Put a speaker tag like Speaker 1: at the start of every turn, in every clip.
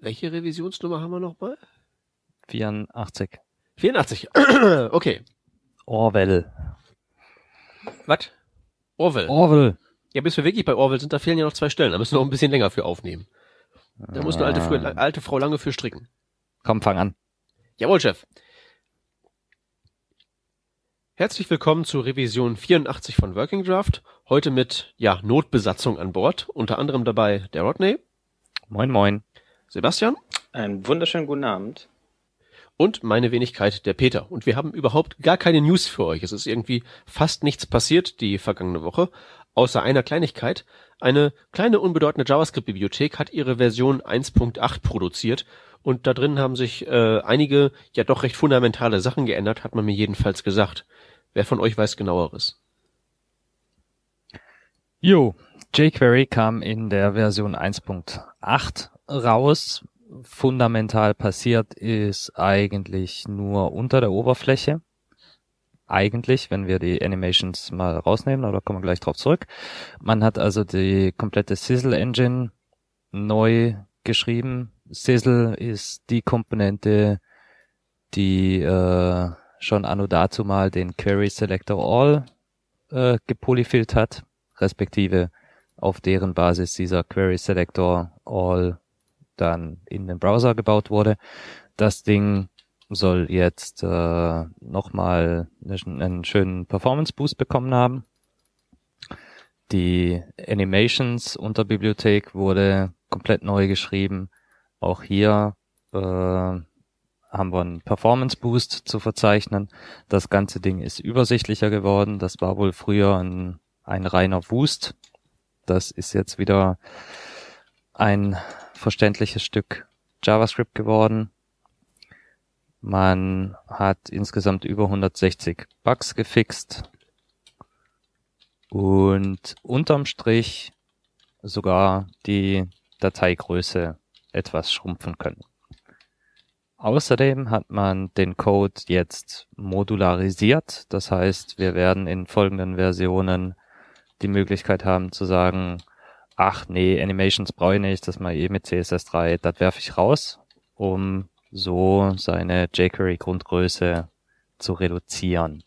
Speaker 1: Welche Revisionsnummer haben wir nochmal?
Speaker 2: 84.
Speaker 1: 84. okay.
Speaker 2: Orwell.
Speaker 1: Was? Orwell.
Speaker 2: Orwell.
Speaker 1: Ja, bis wir wirklich bei Orwell sind, da fehlen ja noch zwei Stellen. Da müssen wir noch ein bisschen länger für aufnehmen. Da muss eine alte, Frau-
Speaker 2: Ah.
Speaker 1: alte Frau lange für stricken.
Speaker 2: Komm, fang an.
Speaker 1: Jawohl, Chef. Herzlich willkommen zur Revision 84 von Working Draft. Heute mit, ja, Notbesatzung an Bord. Unter anderem dabei der Rodney,
Speaker 2: Moin, moin.
Speaker 1: Sebastian
Speaker 3: Einen wunderschönen guten Abend.
Speaker 1: und meine Wenigkeit, der Peter. Und wir haben überhaupt gar keine News für euch. Es ist irgendwie fast nichts passiert die vergangene Woche, außer einer Kleinigkeit. Eine kleine unbedeutende JavaScript-Bibliothek hat ihre Version 1.8 produziert und da drin haben sich äh, einige ja doch recht fundamentale Sachen geändert, hat man mir jedenfalls gesagt. Wer von euch weiß genaueres?
Speaker 2: Jo, jQuery kam in der Version 1.8 raus. Fundamental passiert ist eigentlich nur unter der Oberfläche. Eigentlich, wenn wir die Animations mal rausnehmen, aber da kommen wir gleich drauf zurück. Man hat also die komplette Sizzle Engine neu geschrieben. Sizzle ist die Komponente, die äh, schon anno dazu mal den Query Selector All äh, gepolyfillt hat, respektive auf deren Basis dieser Query Selector All dann in den Browser gebaut wurde. Das Ding soll jetzt äh, nochmal einen, schönen Performance Boost bekommen haben. Die Animations Unterbibliothek wurde komplett neu geschrieben. Auch hier äh, haben wir einen Performance Boost zu verzeichnen. Das ganze Ding ist übersichtlicher geworden. Das war wohl früher ein, ein reiner Wust. Das ist jetzt wieder ein verständliches Stück JavaScript geworden. Man hat insgesamt über 160 Bugs gefixt und unterm Strich sogar die Dateigröße etwas schrumpfen können. Außerdem hat man den Code jetzt modularisiert. Das heißt, wir werden in folgenden Versionen die Möglichkeit haben zu sagen, ach nee, Animations brauche ich nicht, das mal eh mit CSS3, das werfe ich raus, um so seine jQuery Grundgröße zu reduzieren.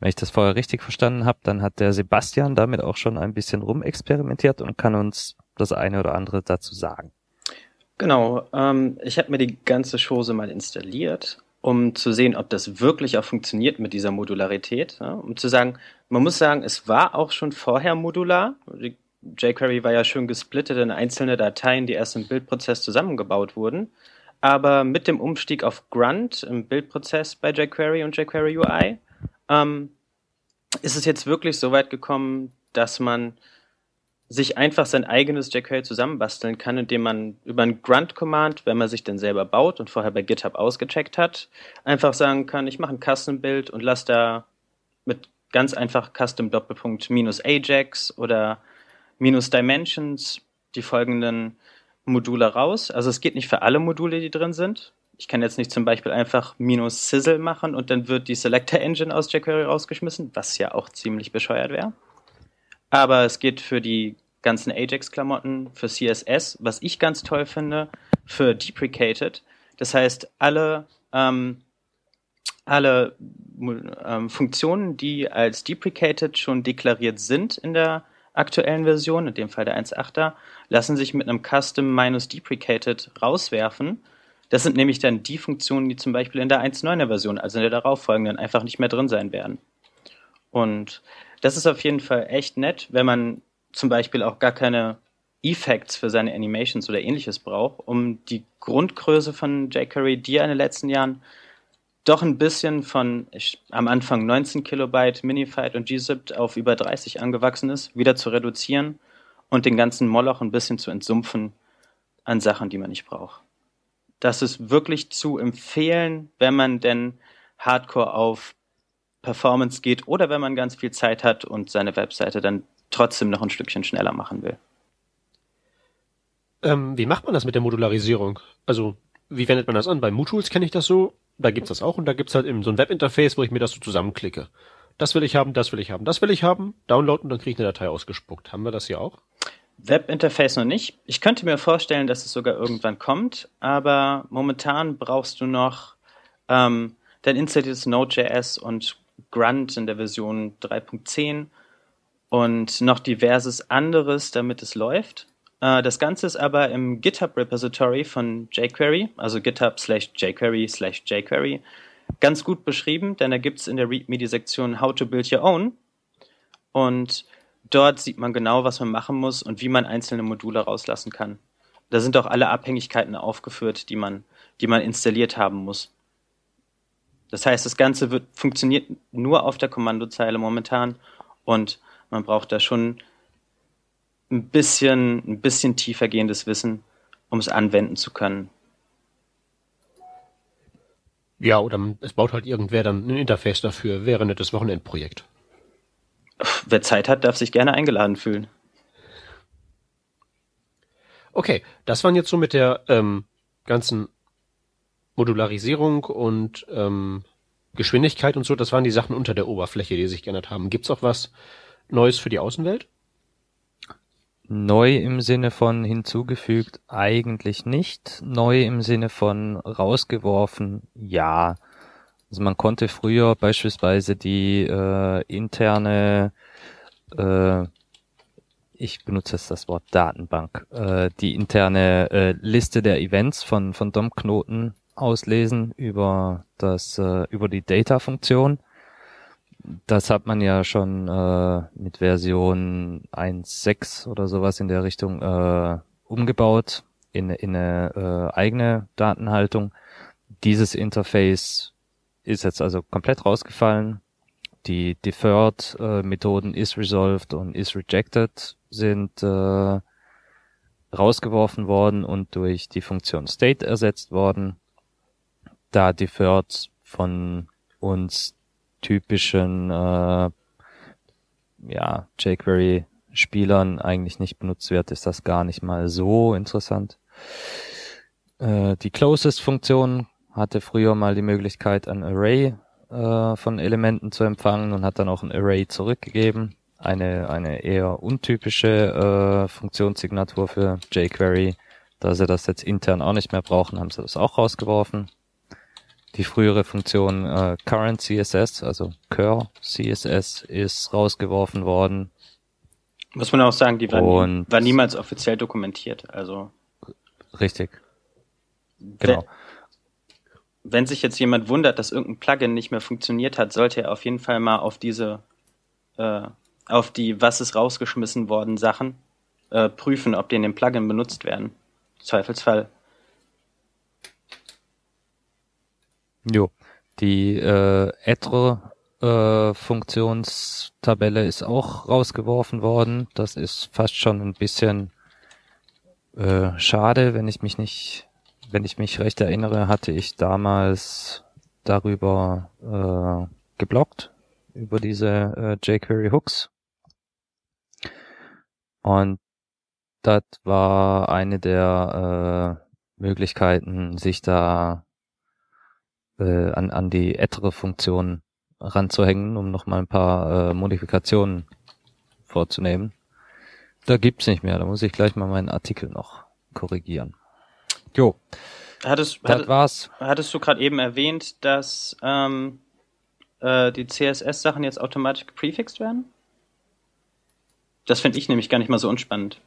Speaker 2: Wenn ich das vorher richtig verstanden habe, dann hat der Sebastian damit auch schon ein bisschen rumexperimentiert und kann uns das eine oder andere dazu sagen.
Speaker 3: Genau, ähm, ich habe mir die ganze Chose mal installiert, um zu sehen, ob das wirklich auch funktioniert mit dieser Modularität. Ja? Um zu sagen, man muss sagen, es war auch schon vorher modular. Die jQuery war ja schön gesplittet in einzelne Dateien, die erst im Bildprozess zusammengebaut wurden. Aber mit dem Umstieg auf Grunt im Bildprozess bei jQuery und jQuery UI ähm, ist es jetzt wirklich so weit gekommen, dass man sich einfach sein eigenes jQuery zusammenbasteln kann, indem man über ein Grunt-Command, wenn man sich denn selber baut und vorher bei GitHub ausgecheckt hat, einfach sagen kann, ich mache ein Custom-Bild und lasse da mit ganz einfach Custom-Doppelpunkt minus Ajax oder minus Dimensions die folgenden Module raus. Also es geht nicht für alle Module, die drin sind. Ich kann jetzt nicht zum Beispiel einfach minus Sizzle machen und dann wird die Selector Engine aus jQuery rausgeschmissen, was ja auch ziemlich bescheuert wäre. Aber es geht für die ganzen Ajax-Klamotten, für CSS, was ich ganz toll finde, für Deprecated. Das heißt, alle, ähm, alle ähm, Funktionen, die als Deprecated schon deklariert sind in der aktuellen Version, in dem Fall der 1.8er, lassen sich mit einem Custom-Deprecated rauswerfen. Das sind nämlich dann die Funktionen, die zum Beispiel in der 1.9er Version, also in der darauffolgenden, einfach nicht mehr drin sein werden. Und das ist auf jeden Fall echt nett, wenn man zum Beispiel auch gar keine Effects für seine Animations oder ähnliches braucht, um die Grundgröße von jQuery, die ja in den letzten Jahren doch ein bisschen von ich, am Anfang 19 Kilobyte Minified und gzipped auf über 30 angewachsen ist, wieder zu reduzieren und den ganzen Moloch ein bisschen zu entsumpfen an Sachen, die man nicht braucht. Das ist wirklich zu empfehlen, wenn man denn Hardcore auf Performance geht oder wenn man ganz viel Zeit hat und seine Webseite dann trotzdem noch ein Stückchen schneller machen will.
Speaker 1: Ähm, wie macht man das mit der Modularisierung? Also, wie wendet man das an? Bei MooTools kenne ich das so, da gibt's das auch und da gibt's halt eben so ein Webinterface, wo ich mir das so zusammenklicke. Das will ich haben, das will ich haben, das will ich haben, downloaden und dann kriege ich eine Datei ausgespuckt. Haben wir das hier auch?
Speaker 3: Webinterface noch nicht. Ich könnte mir vorstellen, dass es sogar irgendwann kommt, aber momentan brauchst du noch ähm, dein installiertes Node.js und Grunt in der Version 3.10 und noch diverses anderes, damit es läuft. Äh, das Ganze ist aber im GitHub Repository von jQuery, also GitHub slash jQuery slash jQuery, ganz gut beschrieben, denn da gibt es in der README die Sektion How to Build Your Own. Und dort sieht man genau, was man machen muss und wie man einzelne Module rauslassen kann. Da sind auch alle Abhängigkeiten aufgeführt, die man, die man installiert haben muss. Das heißt, das Ganze wird, funktioniert nur auf der Kommandozeile momentan und man braucht da schon ein bisschen, ein bisschen tiefer gehendes Wissen, um es anwenden zu können.
Speaker 1: Ja, oder es baut halt irgendwer dann ein Interface dafür. Wäre ein nettes Wochenendprojekt.
Speaker 3: Wer Zeit hat, darf sich gerne eingeladen fühlen.
Speaker 1: Okay, das waren jetzt so mit der ähm, ganzen Modularisierung und ähm, Geschwindigkeit und so, das waren die Sachen unter der Oberfläche, die sich geändert haben. Gibt's auch was Neues für die Außenwelt?
Speaker 2: Neu im Sinne von hinzugefügt eigentlich nicht. Neu im Sinne von rausgeworfen, ja. Also man konnte früher beispielsweise die äh, interne, äh, ich benutze jetzt das Wort Datenbank, äh, die interne äh, Liste der Events von, von DOM-Knoten auslesen über das, äh, über die Data-Funktion das hat man ja schon äh, mit Version 1.6 oder sowas in der Richtung äh, umgebaut in, in eine äh, eigene Datenhaltung. Dieses Interface ist jetzt also komplett rausgefallen. Die Deferred äh, isResolved und isRejected sind äh, rausgeworfen worden und durch die Funktion State ersetzt worden. Da Deferred von uns typischen äh, ja, jQuery-Spielern eigentlich nicht benutzt wird, ist das gar nicht mal so interessant. Äh, die Closest-Funktion hatte früher mal die Möglichkeit, ein Array äh, von Elementen zu empfangen und hat dann auch ein Array zurückgegeben. Eine, eine eher untypische äh, Funktionssignatur für jQuery. Da sie das jetzt intern auch nicht mehr brauchen, haben sie das auch rausgeworfen die frühere Funktion äh, Current CSS, also Cur CSS, ist rausgeworfen worden.
Speaker 3: Muss man auch sagen, die war, nie, war niemals offiziell dokumentiert. Also
Speaker 2: richtig. Genau.
Speaker 3: Wenn, wenn sich jetzt jemand wundert, dass irgendein Plugin nicht mehr funktioniert hat, sollte er auf jeden Fall mal auf diese, äh, auf die was ist rausgeschmissen worden Sachen äh, prüfen, ob die in dem Plugin benutzt werden. Zweifelsfall
Speaker 2: Jo, die äh, Etro äh, Funktionstabelle ist auch rausgeworfen worden. Das ist fast schon ein bisschen äh, schade, wenn ich mich nicht, wenn ich mich recht erinnere, hatte ich damals darüber äh, geblockt über diese äh, jQuery Hooks. Und das war eine der äh, Möglichkeiten, sich da äh, an, an die ältere Funktion ranzuhängen, um nochmal ein paar äh, Modifikationen vorzunehmen. Da gibt's nicht mehr, da muss ich gleich mal meinen Artikel noch korrigieren.
Speaker 3: Jo. Hattest, das hattest, war's. Hattest du gerade eben erwähnt, dass ähm, äh, die CSS-Sachen jetzt automatisch geprefixt werden? Das finde ich nämlich gar nicht mal so unspannend.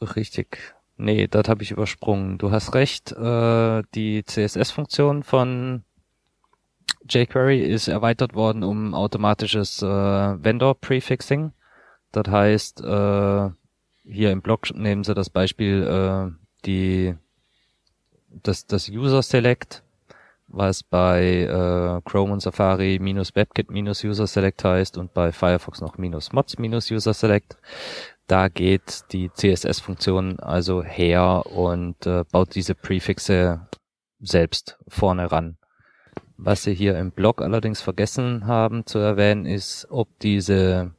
Speaker 2: Richtig. Nee, das habe ich übersprungen. Du hast recht, äh, die CSS-Funktion von jQuery ist erweitert worden um automatisches äh, Vendor-Prefixing. Das heißt, äh, hier im Blog nehmen sie das Beispiel äh, die das, das User Select, was bei äh, Chrome und Safari minus WebKit minus User Select heißt und bei Firefox noch minus Mods minus User Select. Da geht die CSS-Funktion also her und äh, baut diese Prefixe selbst vorne ran. Was Sie hier im Blog allerdings vergessen haben zu erwähnen, ist, ob diese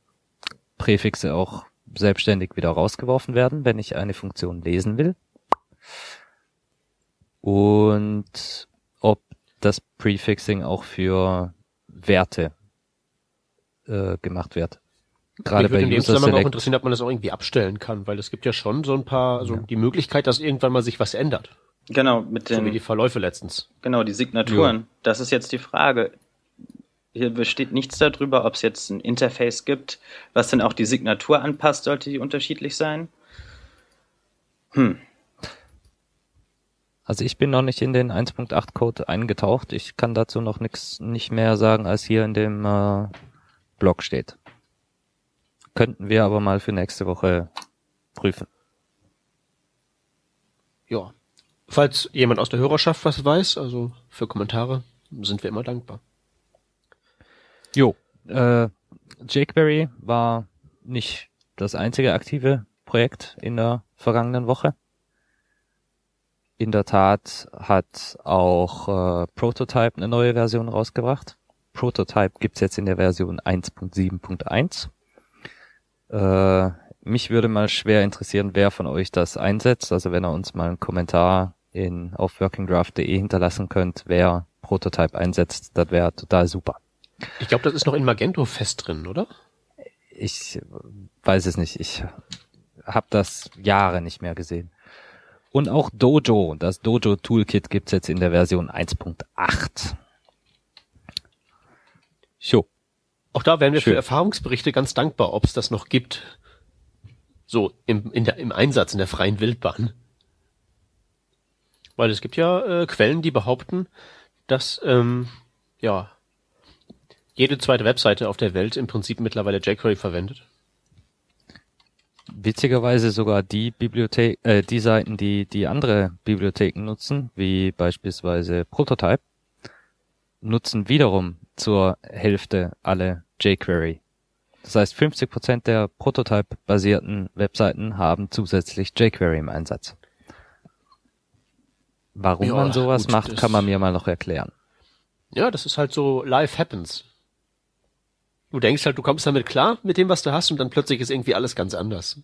Speaker 2: Präfixe auch selbstständig wieder rausgeworfen werden, wenn ich eine Funktion lesen will. Und ob das Prefixing auch für Werte äh, gemacht wird. Gerade bei
Speaker 1: in dem
Speaker 2: User
Speaker 1: Zusammenhang auch
Speaker 2: Select.
Speaker 1: interessieren, ob man das auch irgendwie abstellen kann, weil es gibt ja schon so ein paar, also
Speaker 2: Ja.
Speaker 1: die Möglichkeit, dass irgendwann mal sich was ändert.
Speaker 3: Genau, mit
Speaker 1: So wie
Speaker 3: den,
Speaker 1: die Verläufe letztens.
Speaker 3: genau, die Signaturen. Das ist jetzt die Frage. Hier besteht nichts darüber, ob es jetzt ein Interface gibt, was dann auch die Signatur anpasst, sollte die unterschiedlich sein. Hm.
Speaker 2: Also ich bin noch nicht in den 1.8 Code eingetaucht. Ich kann dazu noch nichts nicht mehr sagen, als hier in dem äh, Blog steht. Könnten wir aber mal für nächste Woche prüfen.
Speaker 1: Ja. Falls jemand aus der Hörerschaft was weiß, also für Kommentare, sind wir immer dankbar.
Speaker 2: Jo. Äh, jQuery war nicht das einzige aktive Projekt in der vergangenen Woche. In der Tat hat auch äh, Prototype eine neue Version rausgebracht. Prototype gibt's jetzt in der Version 1.7.1. Äh, mich würde mal schwer interessieren, wer von euch das einsetzt. Also wenn ihr uns mal einen Kommentar in, auf workingdraft.de hinterlassen könnt, wer Prototype einsetzt, das wäre total super.
Speaker 1: Ich glaube, das ist noch in Magento fest drin, oder?
Speaker 2: Ich weiß es nicht. Ich habe das Jahre nicht mehr gesehen. Und auch Dojo, das Dojo Toolkit gibt's jetzt in der Version 1.8. Jo.
Speaker 1: Auch da wären wir
Speaker 2: Schön.
Speaker 1: für Erfahrungsberichte ganz dankbar, ob es das noch gibt. So im, in der, im Einsatz in der freien Wildbahn. Weil es gibt ja äh, Quellen, die behaupten, dass ähm, ja jede zweite Webseite auf der Welt im Prinzip mittlerweile jQuery verwendet.
Speaker 2: Witzigerweise sogar die Bibliothek, äh, die Seiten, die die andere Bibliotheken nutzen, wie beispielsweise Prototype, nutzen wiederum zur Hälfte alle jQuery. Das heißt, 50% der Prototype-basierten Webseiten haben zusätzlich jQuery im Einsatz. Warum
Speaker 1: Ja,
Speaker 2: man sowas
Speaker 1: gut,
Speaker 2: macht, kann man mir mal noch erklären.
Speaker 1: Ja, das ist halt so life happens. Du denkst halt, du kommst damit klar mit dem, was du hast, und dann plötzlich ist irgendwie alles ganz anders.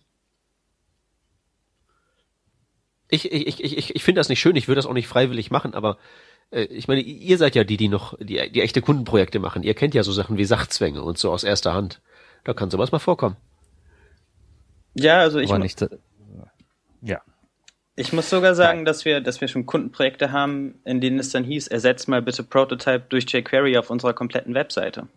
Speaker 1: Ich, ich, ich, ich, ich finde das nicht schön, ich würde das auch nicht freiwillig machen, aber ich meine, ihr seid ja die, die noch die, die echte Kundenprojekte machen. Ihr kennt ja so Sachen wie Sachzwänge und so aus erster Hand. Da kann sowas mal vorkommen.
Speaker 3: Ja, also ich,
Speaker 2: Aber nicht, ja.
Speaker 3: ich muss sogar sagen, dass wir, dass wir schon Kundenprojekte haben, in denen es dann hieß, ersetzt mal bitte Prototype durch jQuery auf unserer kompletten Webseite.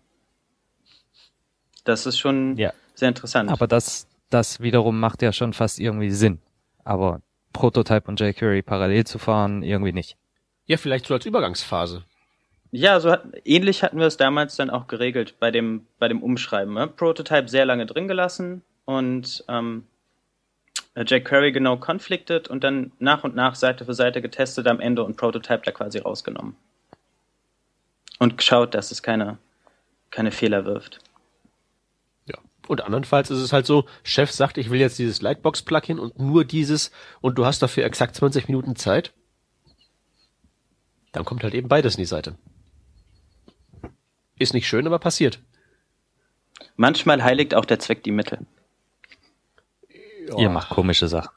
Speaker 3: Das ist schon
Speaker 2: Ja.
Speaker 3: sehr interessant.
Speaker 2: Aber das, das wiederum macht ja schon fast irgendwie Sinn. Aber Prototype und jQuery parallel zu fahren, irgendwie nicht.
Speaker 1: Ja, vielleicht so als Übergangsphase.
Speaker 3: Ja, so hat, ähnlich hatten wir es damals dann auch geregelt bei dem, bei dem Umschreiben. Ne? Prototype sehr lange drin gelassen und ähm, jQuery genau conflicted und dann nach und nach Seite für Seite getestet am Ende und Prototype da quasi rausgenommen. Und geschaut, dass es keine, keine Fehler wirft.
Speaker 1: Ja. Und andernfalls ist es halt so, Chef sagt, ich will jetzt dieses Lightbox-Plugin und nur dieses und du hast dafür exakt 20 Minuten Zeit. Dann kommt halt eben beides in die Seite. Ist nicht schön, aber passiert.
Speaker 3: Manchmal heiligt auch der Zweck die Mittel.
Speaker 2: Ihr macht komische Sachen.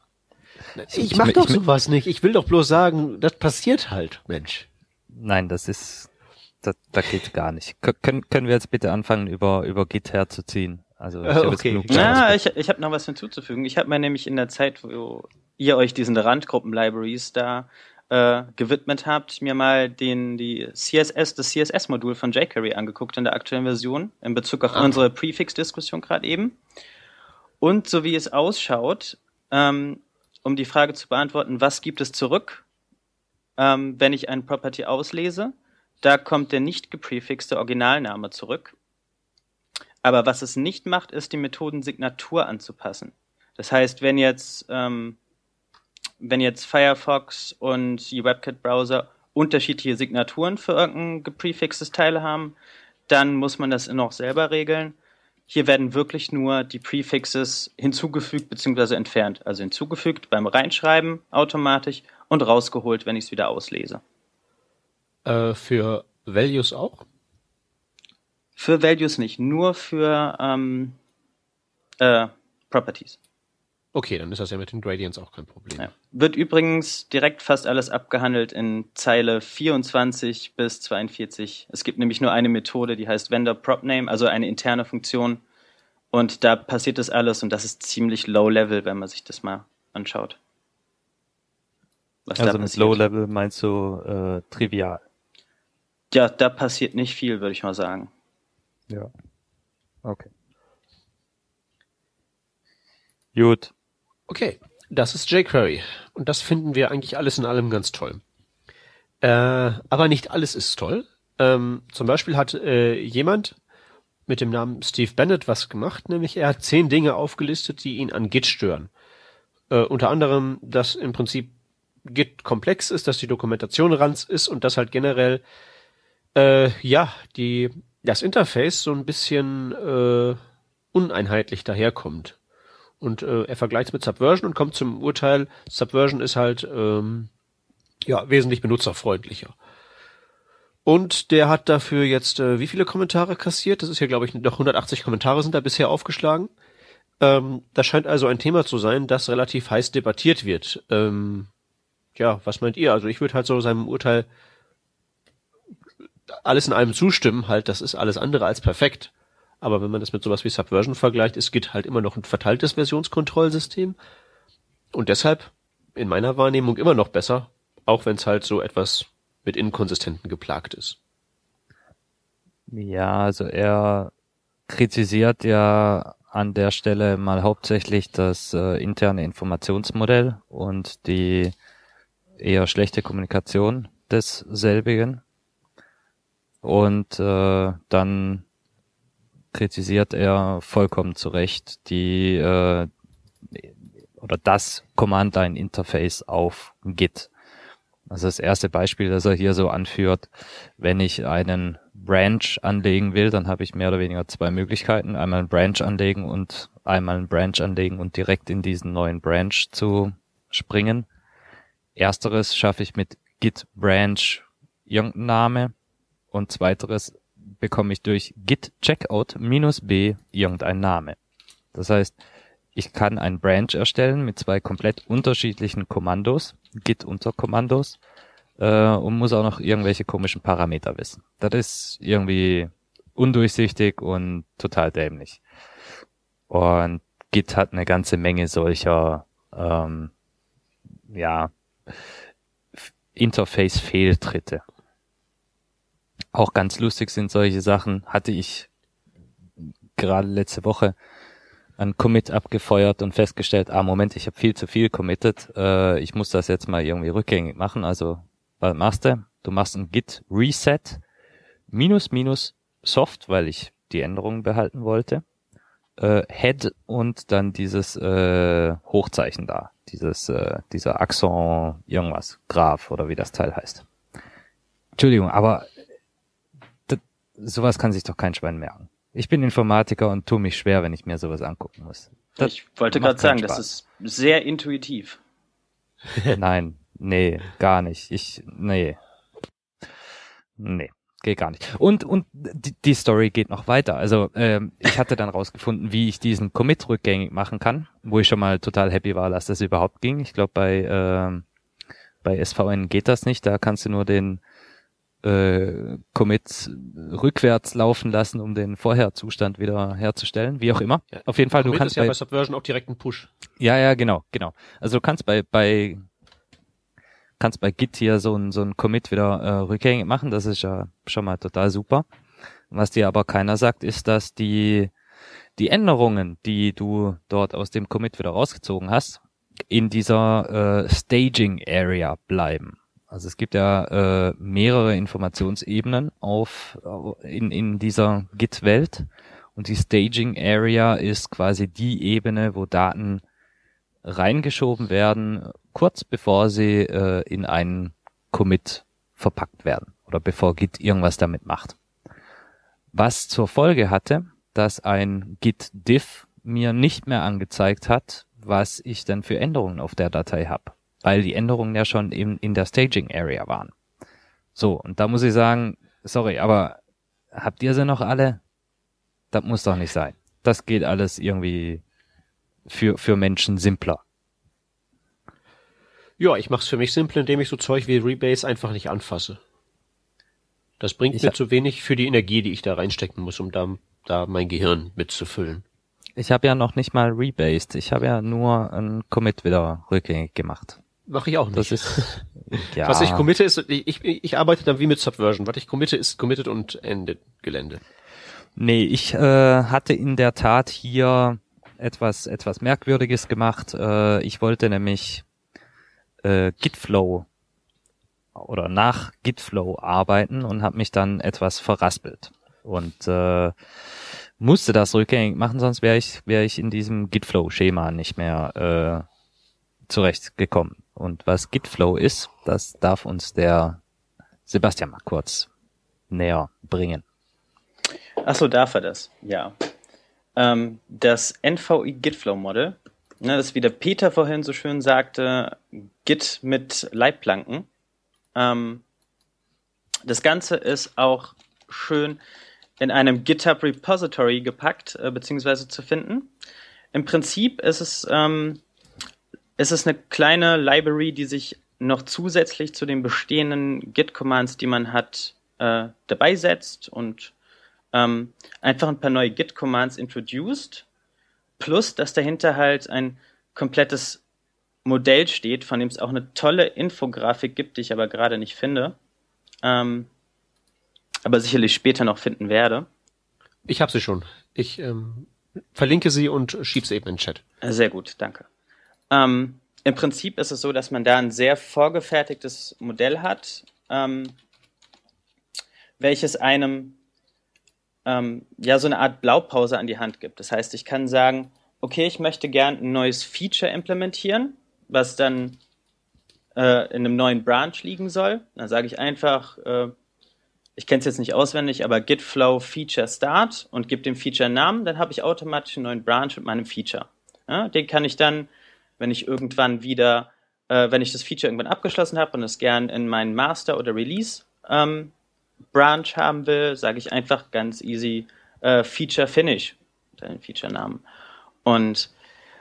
Speaker 1: Ich
Speaker 2: ich-
Speaker 1: mach
Speaker 2: ich-
Speaker 1: doch
Speaker 2: ich-
Speaker 1: sowas nicht. Ich will doch bloß sagen, das passiert halt, Mensch.
Speaker 2: Nein, das ist, das, das geht gar nicht. Kö- können, können wir jetzt bitte anfangen, über, über Git herzuziehen? Also, ich
Speaker 1: Äh,
Speaker 2: hab
Speaker 1: okay.
Speaker 2: genug
Speaker 3: Ja, ich, ich habe noch was hinzuzufügen. Ich habe mir nämlich in der Zeit, wo ihr euch diesen Randgruppen-Libraries da äh, gewidmet habt, mir mal den die CSS, das CSS-Modul von jQuery angeguckt in der aktuellen Version in Bezug auf
Speaker 1: Ah.
Speaker 3: unsere Prefix-Diskussion gerade eben. Und so wie es ausschaut, ähm, um die Frage zu beantworten, was gibt es zurück, ähm, wenn ich ein Property auslese, da kommt der nicht geprefixte Originalname zurück. Aber was es nicht macht, ist die Methodensignatur anzupassen. Das heißt, wenn jetzt, ähm, wenn jetzt Firefox und die WebKit-Browser unterschiedliche Signaturen für irgendein geprefixtes Teil haben, dann muss man das noch selber regeln. Hier werden wirklich nur die Prefixes hinzugefügt bzw. entfernt. Also hinzugefügt beim Reinschreiben automatisch und rausgeholt, wenn ich es wieder auslese.
Speaker 1: Äh, für Values auch?
Speaker 3: Für Values nicht, nur für ähm, äh, Properties.
Speaker 1: Okay, dann ist das ja mit den Gradients auch kein Problem.
Speaker 3: Ja. Wird übrigens direkt fast alles abgehandelt in Zeile 24 bis 42. Es gibt nämlich nur eine Methode, die heißt Vendor Prop Name, also eine interne Funktion. Und da passiert das alles und das ist ziemlich low level, wenn man sich das mal anschaut.
Speaker 2: Was also mit low level meinst du äh, trivial?
Speaker 3: Ja, da passiert nicht viel, würde ich mal sagen.
Speaker 2: Ja. Okay. Gut.
Speaker 1: Okay, das ist jQuery. Und das finden wir eigentlich alles in allem ganz toll. Äh, aber nicht alles ist toll. Ähm, zum Beispiel hat äh, jemand mit dem Namen Steve Bennett was gemacht, nämlich er hat zehn Dinge aufgelistet, die ihn an Git stören. Äh, unter anderem, dass im Prinzip Git komplex ist, dass die Dokumentation ranz ist und dass halt generell äh, ja die das Interface so ein bisschen äh, uneinheitlich daherkommt. Und äh, er vergleicht es mit Subversion und kommt zum Urteil, Subversion ist halt ähm, ja wesentlich benutzerfreundlicher. Und der hat dafür jetzt äh, wie viele Kommentare kassiert? Das ist ja, glaube ich, noch 180 Kommentare sind da bisher aufgeschlagen. Ähm, das scheint also ein Thema zu sein, das relativ heiß debattiert wird. Ähm, ja, was meint ihr? Also ich würde halt so seinem Urteil alles in allem zustimmen, halt, das ist alles andere als perfekt. Aber wenn man das mit sowas wie Subversion vergleicht, ist Git halt immer noch ein verteiltes Versionskontrollsystem. Und deshalb in meiner Wahrnehmung immer noch besser, auch wenn es halt so etwas mit Inkonsistenten geplagt ist.
Speaker 2: Ja, also er kritisiert ja an der Stelle mal hauptsächlich das äh, interne Informationsmodell und die eher schlechte Kommunikation desselbigen. Und äh, dann kritisiert er vollkommen zu Recht die äh, oder das Command-Line-Interface auf Git. Also das erste Beispiel, das er hier so anführt, wenn ich einen Branch anlegen will, dann habe ich mehr oder weniger zwei Möglichkeiten. Einmal einen Branch anlegen und einmal einen Branch anlegen und direkt in diesen neuen Branch zu springen. Ersteres schaffe ich mit git branch irgendeinen Name und zweiteres bekomme ich durch git checkout minus b irgendein Name. Das heißt, ich kann ein Branch erstellen mit zwei komplett unterschiedlichen Kommandos, git Unterkommandos, äh, und muss auch noch irgendwelche komischen Parameter wissen. Das ist irgendwie undurchsichtig und total dämlich. Und Git hat eine ganze Menge solcher, ähm, ja, Interface-Fehltritte. Auch ganz lustig sind solche Sachen. Hatte ich gerade letzte Woche ein Commit abgefeuert und festgestellt, ah Moment, ich habe viel zu viel committed, äh, ich muss das jetzt mal irgendwie rückgängig machen. Also was machst du? Du machst ein Git Reset minus minus Soft, weil ich die Änderungen behalten wollte, äh, Head und dann dieses äh, Hochzeichen da, dieses äh, dieser Axon irgendwas Graph oder wie das Teil heißt. Entschuldigung, aber sowas kann sich doch kein Schwein merken. Ich bin Informatiker und tue mich schwer, wenn ich mir sowas angucken muss.
Speaker 3: Das ich wollte gerade sagen, Spaß. das ist sehr intuitiv.
Speaker 2: Nein, nee, gar nicht. Ich, nee. Nee, geht gar nicht. Und, und die, die Story geht noch weiter. Also, ähm, ich hatte dann rausgefunden, wie ich diesen Commit rückgängig machen kann, wo ich schon mal total happy war, dass das überhaupt ging. Ich glaube, bei, ähm, bei SVN geht das nicht. Da kannst du nur den äh, Commit rückwärts laufen lassen, um den Vorherzustand wieder herzustellen, wie auch immer. Ja, Auf jeden Fall,
Speaker 1: Commit
Speaker 2: du kannst
Speaker 1: ist ja bei, bei Subversion auch direkt ein Push.
Speaker 2: Ja, ja, genau, genau. Also du kannst bei bei kannst bei Git hier so ein so ein Commit wieder äh, rückgängig machen, das ist ja schon mal total super. Was dir aber keiner sagt, ist, dass die die Änderungen, die du dort aus dem Commit wieder rausgezogen hast, in dieser äh, Staging Area bleiben. Also es gibt ja äh, mehrere Informationsebenen auf in, in dieser Git-Welt und die Staging Area ist quasi die Ebene, wo Daten reingeschoben werden, kurz bevor sie äh, in einen Commit verpackt werden oder bevor Git irgendwas damit macht. Was zur Folge hatte, dass ein Git Diff mir nicht mehr angezeigt hat, was ich denn für Änderungen auf der Datei habe weil die Änderungen ja schon in, in der Staging Area waren. So, und da muss ich sagen, sorry, aber habt ihr sie noch alle? Das muss doch nicht sein. Das geht alles irgendwie für, für Menschen simpler.
Speaker 1: Ja, ich mach's für mich simpel, indem ich so Zeug wie Rebase einfach nicht anfasse. Das bringt ich mir zu wenig für die Energie, die ich da reinstecken muss, um da, da mein Gehirn mitzufüllen.
Speaker 2: Ich habe ja noch nicht mal rebased. Ich habe ja nur ein Commit wieder rückgängig gemacht.
Speaker 1: Mache ich auch nicht.
Speaker 2: Das ist ja.
Speaker 1: Was ich committe ist, ich, ich, ich arbeite dann wie mit Subversion. Was ich committe ist committed und Ende Gelände.
Speaker 2: Nee, ich äh, hatte in der Tat hier etwas etwas merkwürdiges gemacht. Äh, ich wollte nämlich äh, Gitflow oder nach Gitflow arbeiten und habe mich dann etwas verraspelt und äh, musste das rückgängig machen, sonst wäre ich wäre ich in diesem Gitflow-Schema nicht mehr äh, zurechtgekommen. Und was Gitflow ist, das darf uns der Sebastian mal kurz näher bringen.
Speaker 3: Ach so, darf er das? Ja. Ähm, das NVI Gitflow Model, ne, das wie der Peter vorhin so schön sagte, Git mit Leitplanken. Ähm, das Ganze ist auch schön in einem GitHub Repository gepackt äh, beziehungsweise zu finden. Im Prinzip ist es, ähm, ist es eine kleine Library, die sich noch zusätzlich zu den bestehenden Git-Commands, die man hat, äh, dabei setzt und ähm, einfach ein paar neue Git-Commands introduced, plus dass dahinter halt ein komplettes Modell steht, von dem es auch eine tolle Infografik gibt, die ich aber gerade nicht finde, ähm, aber sicherlich später noch finden werde.
Speaker 1: Ich habe sie schon. Ich ähm, verlinke sie und schieb sie eben in den Chat.
Speaker 3: Sehr gut, danke. Ähm, Im Prinzip ist es so, dass man da ein sehr vorgefertigtes Modell hat, ähm, welches einem ähm, ja so eine Art Blaupause an die Hand gibt. Das heißt, ich kann sagen, okay, ich möchte gern ein neues Feature implementieren, was dann äh, in einem neuen Branch liegen soll. Dann sage ich einfach, äh, ich kenne es jetzt nicht auswendig, aber git flow feature start und gebe dem Feature einen Namen, dann habe ich automatisch einen neuen Branch mit meinem Feature. Ja, den kann ich dann, wenn ich irgendwann wieder, äh, wenn ich das Feature irgendwann abgeschlossen habe und es gern in meinen Master oder Release ähm, Branch haben will, sage ich einfach ganz easy äh, Feature Finish, den Feature-Namen. Und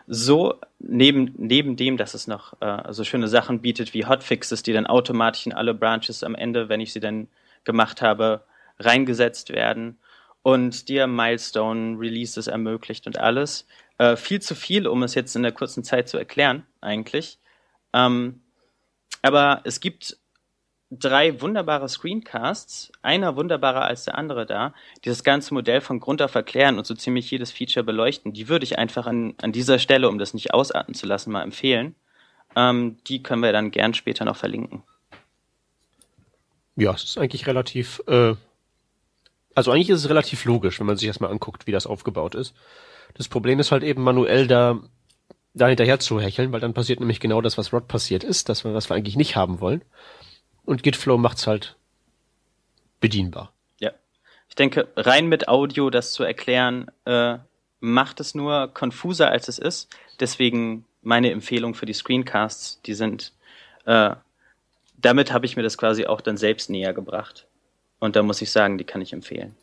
Speaker 3: so neben, neben dem, dass es noch äh, so schöne Sachen bietet wie Hotfixes, die dann automatisch in alle Branches am Ende, wenn ich sie dann gemacht habe, reingesetzt werden und dir Milestone Releases ermöglicht und alles. Äh, viel zu viel, um es jetzt in der kurzen Zeit zu erklären, eigentlich. Ähm, aber es gibt drei wunderbare Screencasts, einer wunderbarer als der andere da, die das ganze Modell von Grund auf erklären und so ziemlich jedes Feature beleuchten. Die würde ich einfach an, an dieser Stelle, um das nicht ausarten zu lassen, mal empfehlen. Ähm, die können wir dann gern später noch verlinken.
Speaker 1: Ja, es ist eigentlich relativ, äh, also eigentlich ist es relativ logisch, wenn man sich erstmal anguckt, wie das aufgebaut ist. Das Problem ist halt eben manuell da, da hinterher zu hecheln, weil dann passiert nämlich genau das, was Rod passiert ist, das, was wir eigentlich nicht haben wollen. Und Gitflow macht's halt bedienbar.
Speaker 3: Ja. Ich denke, rein mit Audio das zu erklären, äh, macht es nur konfuser, als es ist. Deswegen meine Empfehlung für die Screencasts, die sind, äh, damit habe ich mir das quasi auch dann selbst näher gebracht. Und da muss ich sagen, die kann ich empfehlen.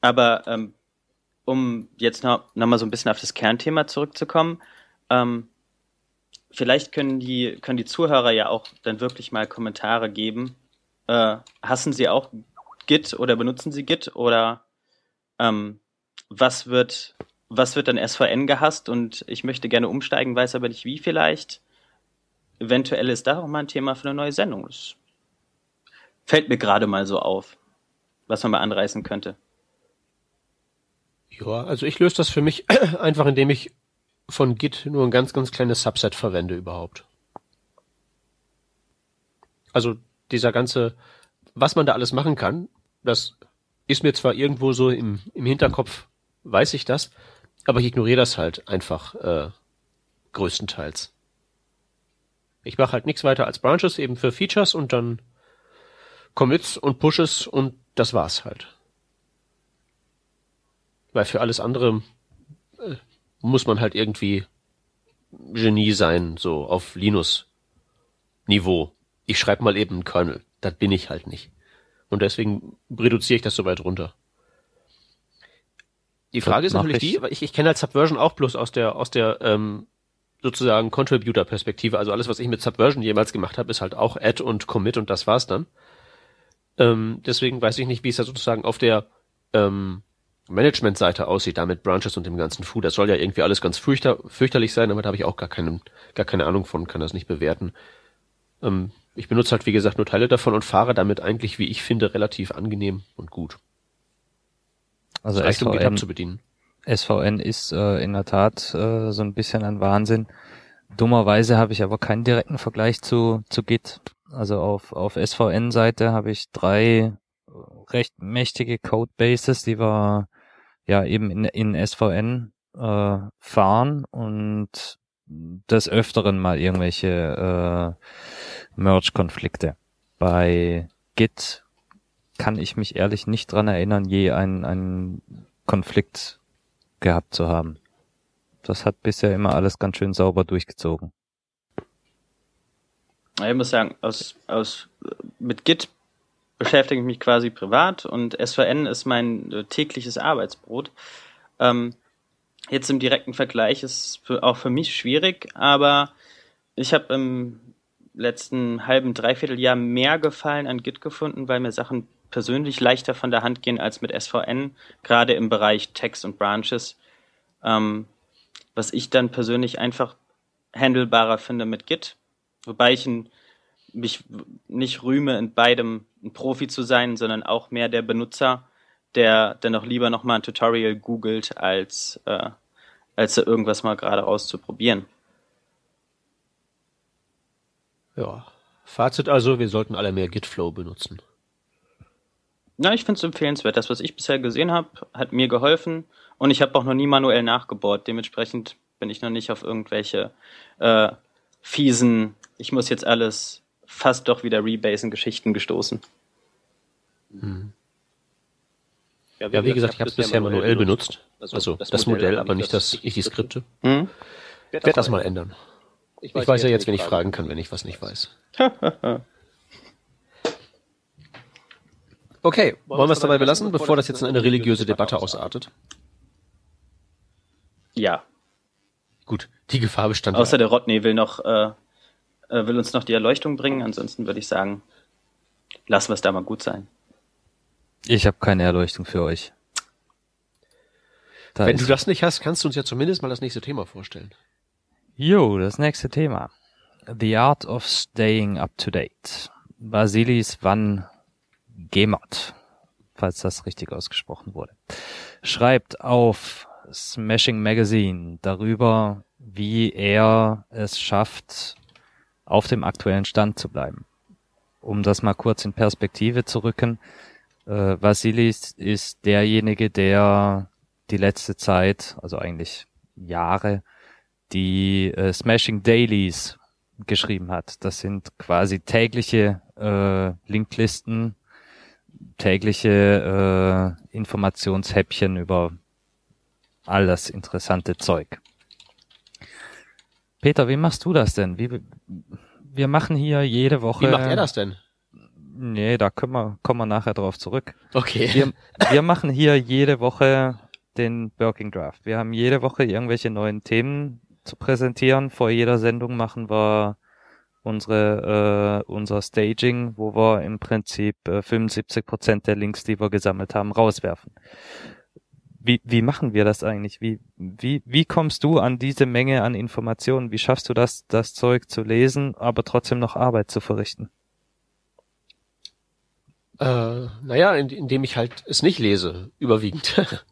Speaker 3: Aber ähm, um jetzt noch, noch mal so ein bisschen auf das Kernthema zurückzukommen, ähm, vielleicht können die, können die Zuhörer ja auch dann wirklich mal Kommentare geben. Äh, hassen sie auch Git oder benutzen sie Git oder ähm, was wird, was wird dann SVN gehasst und ich möchte gerne umsteigen, weiß aber nicht wie vielleicht. Eventuell ist da auch mal ein Thema für eine neue Sendung. Das fällt mir gerade mal so auf, was man mal anreißen könnte.
Speaker 1: Ja, also ich löse das für mich einfach, indem ich von Git nur ein ganz, ganz kleines Subset verwende überhaupt. Also dieser ganze, was man da alles machen kann, das ist mir zwar irgendwo so im, im Hinterkopf, weiß ich das, aber ich ignoriere das halt einfach äh, größtenteils. Ich mache halt nichts weiter als Branches eben für Features und dann Commits und Pushes und das war's halt. Weil für alles andere äh, muss man halt irgendwie Genie sein, so auf Linus-Niveau. Ich schreibe mal eben einen Kernel. Das bin ich halt nicht. Und deswegen reduziere ich das so weit runter. Die Frage ist natürlich ich. die, weil ich, ich kenne halt Subversion auch bloß aus der, aus der ähm, sozusagen Contributor-Perspektive. Also alles, was ich mit Subversion jemals gemacht habe, ist halt auch Add und Commit und das war's dann. Ähm, deswegen weiß ich nicht, wie es da sozusagen auf der ähm, Management-Seite aussieht, da mit Branches und dem ganzen Fu, das soll ja irgendwie alles ganz fürchter, fürchterlich sein, aber da habe ich auch gar, keine, gar keine Ahnung von, kann das nicht bewerten. Ähm, ich benutze halt, wie gesagt, nur Teile davon und fahre damit eigentlich, wie ich finde, relativ angenehm und gut.
Speaker 2: Also
Speaker 1: reicht, um
Speaker 2: SVN,
Speaker 1: GitHub zu bedienen.
Speaker 2: SVN ist äh, in der Tat äh, so ein bisschen ein Wahnsinn. Dummerweise habe ich aber keinen direkten Vergleich zu, zu Git. Also auf, auf SVN-Seite habe ich drei recht mächtige Codebases, die wir ja eben in, in SVN äh, fahren und des Öfteren mal irgendwelche äh, Merge-Konflikte. Bei Git kann ich mich ehrlich nicht dran erinnern, je einen, einen Konflikt gehabt zu haben. Das hat bisher immer alles ganz schön sauber durchgezogen.
Speaker 3: Ich muss sagen, aus, aus, mit Git beschäftige ich mich quasi privat und SVN ist mein äh, tägliches Arbeitsbrot. Ähm, jetzt im direkten Vergleich ist für, auch für mich schwierig, aber ich habe im letzten halben, dreiviertel Jahr mehr Gefallen an Git gefunden, weil mir Sachen persönlich leichter von der Hand gehen als mit SVN, gerade im Bereich Text und Branches. Ähm, was ich dann persönlich einfach handelbarer finde mit Git. Wobei ich ein, mich nicht rühme, in beidem ein Profi zu sein, sondern auch mehr der Benutzer, der dann auch lieber nochmal ein Tutorial googelt, als, äh, als irgendwas mal gerade auszuprobieren.
Speaker 1: Ja. Fazit also, wir sollten alle mehr Gitflow benutzen.
Speaker 3: Na, ich finde es empfehlenswert. Das, was ich bisher gesehen habe, hat mir geholfen und ich habe auch noch nie manuell nachgebohrt. Dementsprechend bin ich noch nicht auf irgendwelche äh, fiesen, ich muss jetzt alles fast doch wieder rebasen Geschichten gestoßen.
Speaker 1: Hm. Ja, wie, ja, wie gesagt, ich habe es bisher manuell benutzt. benutzt. Also, das, das Modell, aber nicht das, nicht die Skripte. Hm? Werde das mal ändern. Ich weiß, ich weiß ja jetzt, wenn ich fragen kann, wenn ich was nicht weiß. okay, wollen wir es dabei belassen, bevor das jetzt in eine religiöse Debatte ausartet?
Speaker 3: Ja.
Speaker 1: Gut, die Gefahr bestand.
Speaker 3: Außer der Rodney will noch, äh, äh, will uns noch die Erleuchtung bringen. Ansonsten würde ich sagen, lassen wir es da mal gut sein.
Speaker 2: Ich habe keine Erleuchtung für euch.
Speaker 1: Da Wenn du das nicht hast, kannst du uns ja zumindest mal das nächste Thema vorstellen.
Speaker 2: Jo, das nächste Thema. The Art of Staying Up to Date. Basilis Van Gemert, falls das richtig ausgesprochen wurde, schreibt auf Smashing Magazine darüber, wie er es schafft, auf dem aktuellen Stand zu bleiben. Um das mal kurz in Perspektive zu rücken, äh, Vasilis ist derjenige, der die letzte Zeit, also eigentlich Jahre, die äh, Smashing Dailies geschrieben hat. Das sind quasi tägliche äh, Linklisten, tägliche äh, Informationshäppchen über all das interessante Zeug. Peter, wie machst du das denn? Wie, wir machen hier jede Woche.
Speaker 1: Wie macht er das denn?
Speaker 2: Nee, da können wir, kommen wir nachher drauf zurück.
Speaker 1: Okay.
Speaker 2: Wir, wir machen hier jede Woche den Working Draft. Wir haben jede Woche irgendwelche neuen Themen zu präsentieren. Vor jeder Sendung machen wir unsere äh, unser Staging, wo wir im Prinzip äh, 75 Prozent der Links, die wir gesammelt haben, rauswerfen. Wie, wie machen wir das eigentlich? Wie, wie, wie kommst du an diese Menge an Informationen? Wie schaffst du das, das Zeug zu lesen, aber trotzdem noch Arbeit zu verrichten?
Speaker 1: Äh, naja, indem ich halt es nicht lese, überwiegend.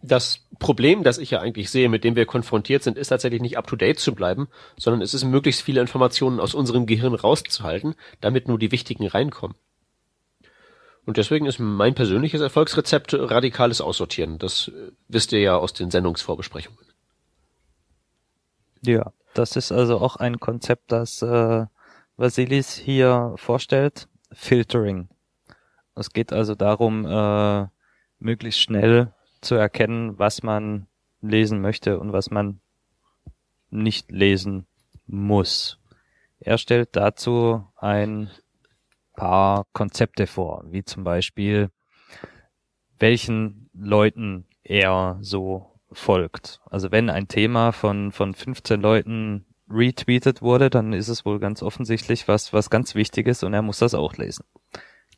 Speaker 1: Das Problem, das ich ja eigentlich sehe, mit dem wir konfrontiert sind, ist tatsächlich nicht up-to-date zu bleiben, sondern es ist möglichst viele Informationen aus unserem Gehirn rauszuhalten, damit nur die wichtigen reinkommen. Und deswegen ist mein persönliches Erfolgsrezept radikales Aussortieren. Das äh, wisst ihr ja aus den Sendungsvorbesprechungen.
Speaker 2: Ja, das ist also auch ein Konzept, das äh, Vasilis hier vorstellt. Filtering. Es geht also darum, äh, möglichst schnell zu erkennen, was man lesen möchte und was man nicht lesen muss. Er stellt dazu ein paar Konzepte vor, wie zum Beispiel, welchen Leuten er so folgt. Also wenn ein Thema von, von 15 Leuten retweetet wurde, dann ist es wohl ganz offensichtlich was, was ganz Wichtiges und er muss das auch lesen.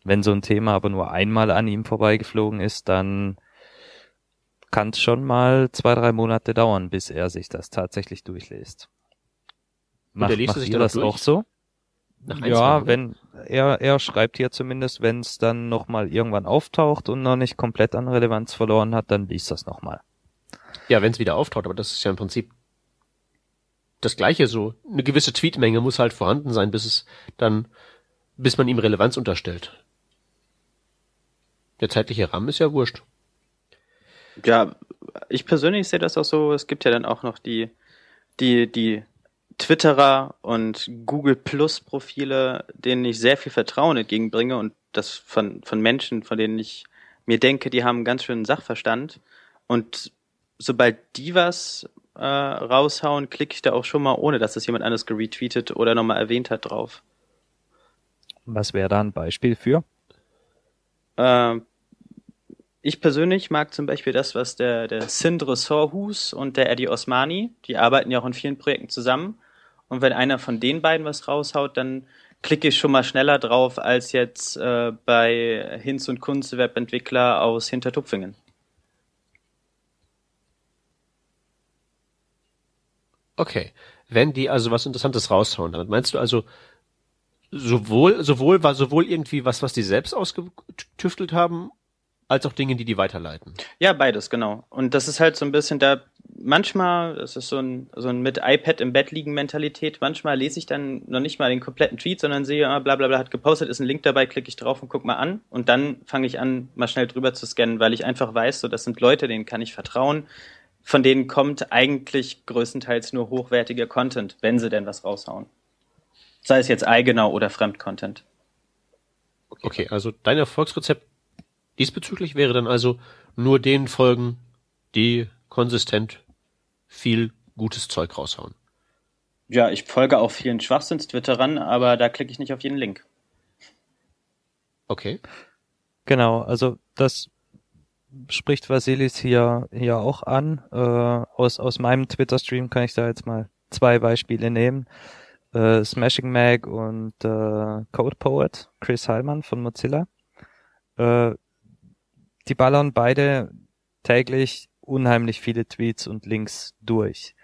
Speaker 2: Wenn so ein Thema aber nur einmal an ihm vorbeigeflogen ist, dann kann schon mal zwei, drei Monate dauern, bis er sich das tatsächlich durchliest.
Speaker 1: Macht, macht ihr das durch? auch so?
Speaker 2: Ja, wenn er er schreibt hier zumindest, wenn es dann noch mal irgendwann auftaucht und noch nicht komplett an Relevanz verloren hat, dann liest das noch mal.
Speaker 1: Ja, wenn es wieder auftaucht, aber das ist ja im Prinzip das gleiche so. Eine gewisse Tweetmenge muss halt vorhanden sein, bis es dann bis man ihm Relevanz unterstellt. Der zeitliche Rahmen ist ja wurscht.
Speaker 3: Ja, ich persönlich sehe das auch so. Es gibt ja dann auch noch die die die Twitterer und Google Plus Profile, denen ich sehr viel Vertrauen entgegenbringe und das von, von Menschen, von denen ich mir denke, die haben einen ganz schönen Sachverstand. Und sobald die was äh, raushauen, klicke ich da auch schon mal, ohne dass das jemand anderes geretweetet oder nochmal erwähnt hat, drauf.
Speaker 2: Was wäre da ein Beispiel für?
Speaker 3: Äh, ich persönlich mag zum Beispiel das, was der, der Sindre Sorhus und der Eddie Osmani, die arbeiten ja auch in vielen Projekten zusammen und wenn einer von den beiden was raushaut, dann klicke ich schon mal schneller drauf als jetzt äh, bei Hinz und Kunz Webentwickler aus Hintertupfingen.
Speaker 1: Okay. Wenn die also was Interessantes raushauen, damit meinst du also sowohl, sowohl, war sowohl irgendwie was, was die selbst ausgetüftelt haben, als auch Dinge, die die weiterleiten.
Speaker 3: Ja, beides, genau. Und das ist halt so ein bisschen da, manchmal, das ist so ein, so ein mit iPad im Bett liegen Mentalität, manchmal lese ich dann noch nicht mal den kompletten Tweet, sondern sehe, ah, bla bla bla hat gepostet, ist ein Link dabei, klicke ich drauf und guck mal an und dann fange ich an, mal schnell drüber zu scannen, weil ich einfach weiß, so das sind Leute, denen kann ich vertrauen, von denen kommt eigentlich größtenteils nur hochwertiger Content, wenn sie denn was raushauen. Sei es jetzt eigener oder Fremdcontent.
Speaker 1: Okay, also dein Erfolgsrezept Diesbezüglich wäre dann also nur den folgen, die konsistent viel gutes Zeug raushauen.
Speaker 3: Ja, ich folge auch vielen Schwachsinns-Twitterern, aber da klicke ich nicht auf jeden Link.
Speaker 1: Okay.
Speaker 2: Genau, also das spricht Vasilis hier, hier auch an. Äh, aus, aus meinem Twitter-Stream kann ich da jetzt mal zwei Beispiele nehmen. Äh, Smashing Mag und äh, Code Poet, Chris Heilmann von Mozilla. Äh, die ballern beide täglich unheimlich viele Tweets und Links durch.